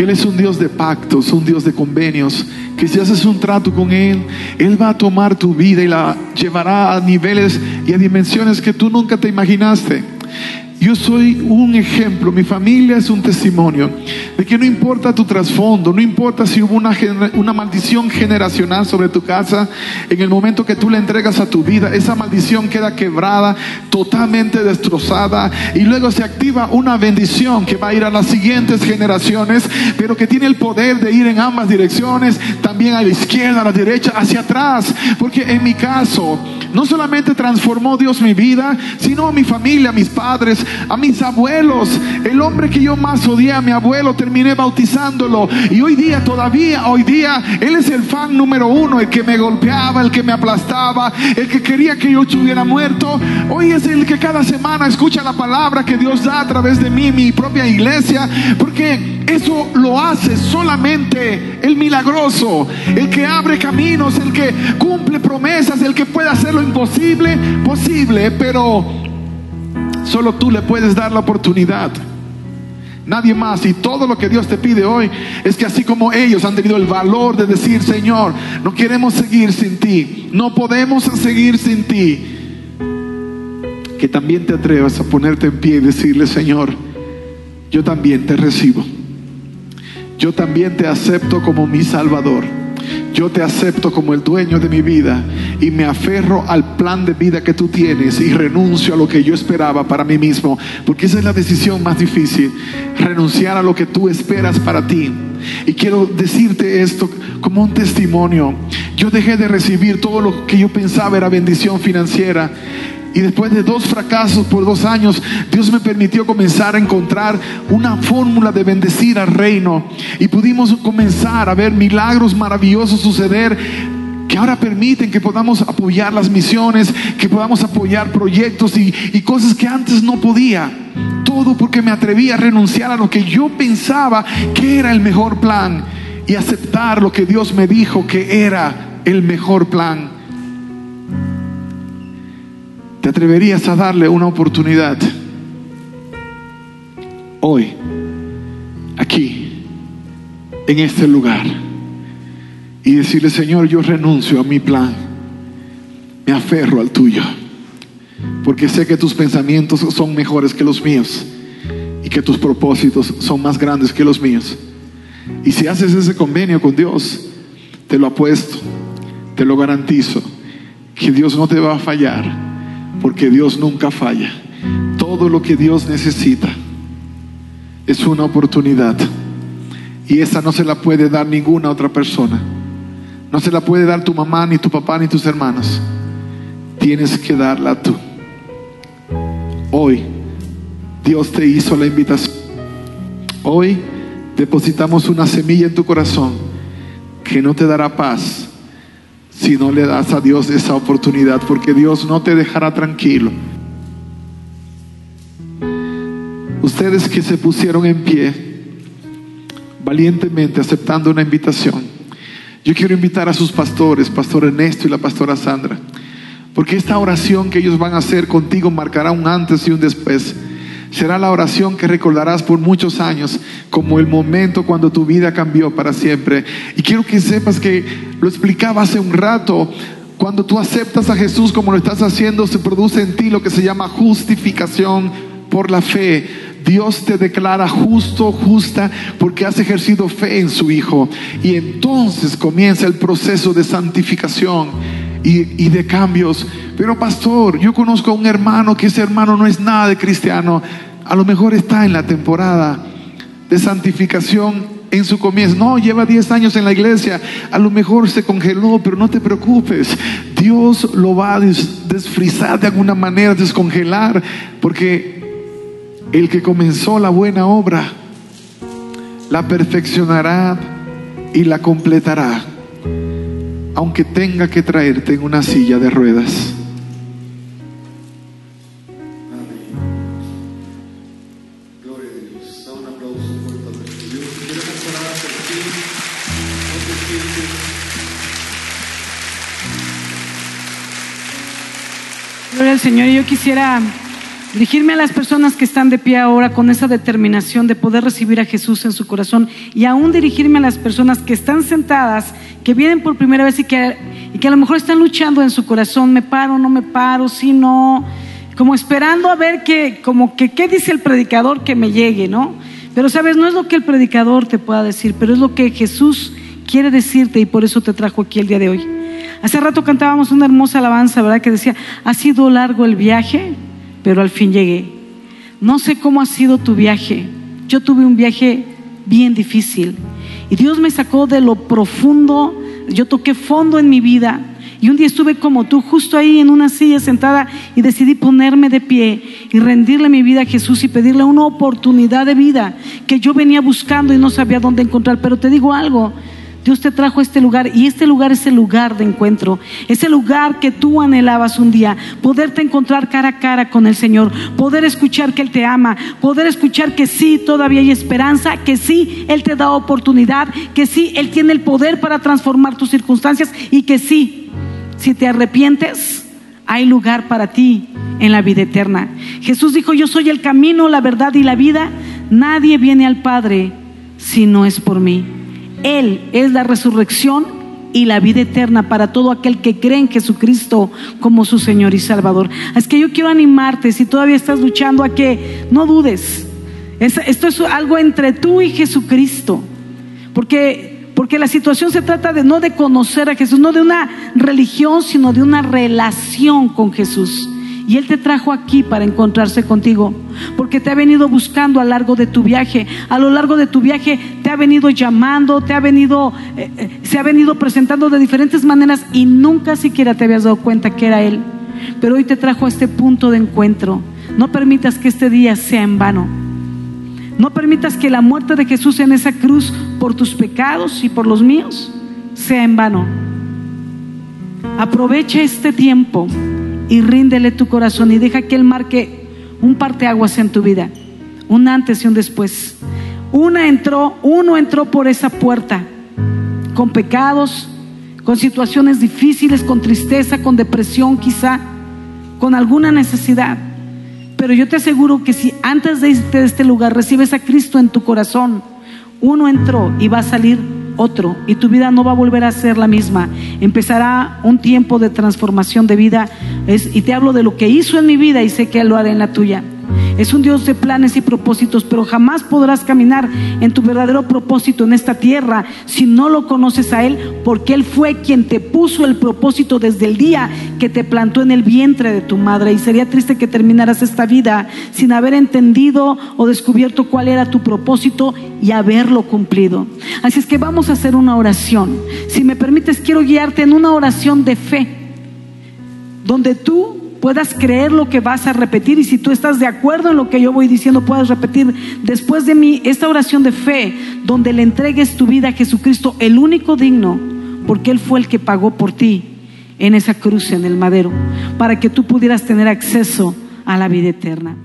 B: Que Él es un Dios de pactos, un Dios de convenios, que si haces un trato con Él, Él va a tomar tu vida y la llevará a niveles y a dimensiones que tú nunca te imaginaste. Yo soy un ejemplo, mi familia es un testimonio de que no importa tu trasfondo, no importa si hubo una, una maldición generacional sobre tu casa, en el momento que tú le entregas a tu vida, esa maldición queda quebrada, totalmente destrozada, y luego se activa una bendición que va a ir a las siguientes generaciones, pero que tiene el poder de ir en ambas direcciones, también a la izquierda, a la derecha, hacia atrás, porque en mi caso,
A: no solamente transformó Dios mi vida, sino mi familia, mis padres, a mis abuelos. El hombre que yo más odié, a mi abuelo, terminé bautizándolo. Y hoy día, todavía, hoy día, él es el fan número uno, el que me golpeaba, el que me aplastaba, el que quería que yo estuviera muerto. Hoy es el que cada semana escucha la palabra que Dios da a través de mí, mi propia iglesia, porque eso lo hace solamente el milagroso, el que abre caminos, el que cumple promesas, el que puede hacer lo imposible posible, pero solo tú le puedes dar la oportunidad. Nadie más. Y todo lo que Dios te pide hoy es que así como ellos han tenido el valor de decir, Señor, no queremos seguir sin ti, no podemos seguir sin ti, que también te atrevas a ponerte en pie y decirle, Señor, yo también te recibo. Yo también te acepto como mi Salvador. Yo te acepto como el dueño de mi vida y me aferro al plan de vida que tú tienes y renuncio a lo que yo esperaba para mí mismo, porque esa es la decisión más difícil, renunciar a lo que tú esperas para ti. Y quiero decirte esto como un testimonio. Yo dejé de recibir todo lo que yo pensaba era bendición financiera y después de dos fracasos por dos años, Dios me permitió comenzar a encontrar una fórmula de bendecir al reino. Y pudimos comenzar a ver milagros maravillosos suceder que ahora permiten que podamos apoyar las misiones, que podamos apoyar proyectos y, cosas que antes no podía. Todo porque me atreví a renunciar a lo que yo pensaba que era el mejor plan y aceptar lo que Dios me dijo que era el mejor plan. ¿Te atreverías a darle una oportunidad hoy, aquí, en este lugar? Y decirle, Señor, yo renuncio a mi plan, me aferro al tuyo, porque sé que tus pensamientos son mejores que los míos y que tus propósitos son más grandes que los míos. Y si haces ese convenio con Dios, te lo apuesto, te lo garantizo, que Dios no te va a fallar porque Dios nunca falla. Todo lo que Dios necesita es una oportunidad. Y esa no se la puede dar ninguna otra persona. No se la puede dar tu mamá, ni tu papá, ni tus hermanos. Tienes que darla tú. Hoy Dios te hizo la invitación. Hoy depositamos una semilla en tu corazón que no te dará paz, si no le das a Dios esa oportunidad, porque Dios no te dejará tranquilo. Ustedes que se pusieron en pie, valientemente aceptando una invitación, yo quiero invitar a sus pastores, Pastor Ernesto y la pastora Sandra, porque esta oración que ellos van a hacer contigo marcará un antes y un después será la oración que recordarás por muchos años como el momento cuando tu vida cambió para siempre. Y quiero que sepas que lo explicaba hace un rato, cuando tú aceptas a Jesús como lo estás haciendo, se produce en ti lo que se llama justificación por la fe. Dios te declara justo, justa, porque has ejercido fe en su Hijo. Y entonces comienza el proceso de santificación y, y, de cambios. Pero pastor, yo conozco a un hermano que ese hermano no es nada de cristiano. A lo mejor está en la temporada de santificación en su comienzo. No, lleva 10 años en la iglesia. A lo mejor se congeló, pero no te preocupes. Dios lo va a desfrizar de alguna manera, descongelar, porque el que comenzó la buena obra la perfeccionará y la completará aunque tenga que traerte en una silla de ruedas.
C: Gloria al Señor. Yo quisiera dirigirme a las personas que están de pie ahora con esa determinación de poder recibir a Jesús en su corazón y aún dirigirme a las personas que están sentadas, que vienen por primera vez y que, y que a lo mejor están luchando en su corazón, me paro, no me paro, si no, como esperando a ver que, como que, ¿qué dice el predicador que me llegue, no? Pero sabes, no es lo que el predicador te pueda decir, pero es lo que Jesús quiere decirte y por eso te trajo aquí el día de hoy. Hace rato cantábamos una hermosa alabanza, ¿verdad? Que decía, ha sido largo el viaje, pero al fin llegué. No sé cómo ha sido tu viaje. Yo tuve un viaje bien difícil y Dios me sacó de lo profundo, yo toqué fondo en mi vida Y un día estuve como tú, justo ahí en una silla sentada y decidí ponerme de pie y rendirle mi vida a Jesús y pedirle una oportunidad de vida que yo venía buscando y no sabía dónde encontrar. Pero te digo algo, Dios te trajo a este lugar y este lugar es el lugar de encuentro, es el lugar que tú anhelabas un día, poderte encontrar cara a cara con el Señor, poder escuchar que Él te ama, poder escuchar que sí, todavía hay esperanza, que sí, Él te da oportunidad, que sí, Él tiene el poder para transformar tus circunstancias y que sí, si te arrepientes, hay lugar para ti en la vida eterna. Jesús dijo, yo soy el camino, la verdad y la vida, nadie viene al Padre si no es por mí. Él es la resurrección y la vida eterna para todo aquel que cree en Jesucristo como su Señor y Salvador. Es que yo quiero animarte, si todavía estás luchando, a que no dudes. esto es algo entre tú y Jesucristo. Porque, porque la situación se trata de no de conocer a Jesús, no de una religión, sino de una relación con Jesús. Y Él te trajo aquí para encontrarse contigo, porque te ha venido buscando a lo largo de tu viaje. A lo largo de tu viaje te ha venido llamando, te ha venido, eh, eh, se ha venido presentando de diferentes maneras y nunca siquiera te habías dado cuenta que era Él. Pero hoy te trajo a este punto de encuentro. No permitas que este día sea en vano. No permitas que la muerte de Jesús en esa cruz por tus pecados y por los míos sea en vano. Aprovecha este tiempo y ríndele tu corazón y deja que Él marque un parteaguas en tu vida, un antes y un después. Una entró, uno entró por esa puerta con pecados, con situaciones difíciles, con tristeza, con depresión quizá, con alguna necesidad. Pero yo te aseguro que si antes de irte de este lugar recibes a Cristo en tu corazón, uno entró y va a salir otro y tu vida no va a volver a ser la misma. Empezará un tiempo de transformación de vida es, y te hablo de lo que hizo en mi vida y sé que lo hará en la tuya. Es un Dios de planes y propósitos, pero jamás podrás caminar en tu verdadero propósito en esta tierra si no lo conoces a Él, porque Él fue quien te puso el propósito desde el día que te plantó en el vientre de tu madre. Y sería triste que terminaras esta vida sin haber entendido o descubierto cuál era tu propósito y haberlo cumplido. Así es que vamos a hacer una oración. Si me permites, quiero guiarte en una oración de fe, donde tú puedas creer lo que vas a repetir y si tú estás de acuerdo en lo que yo voy diciendo, puedas repetir después de mí esta oración de fe donde le entregues tu vida a Jesucristo, el único digno, porque Él fue el que pagó por ti en esa cruz en el madero, para que tú pudieras tener acceso a la vida eterna.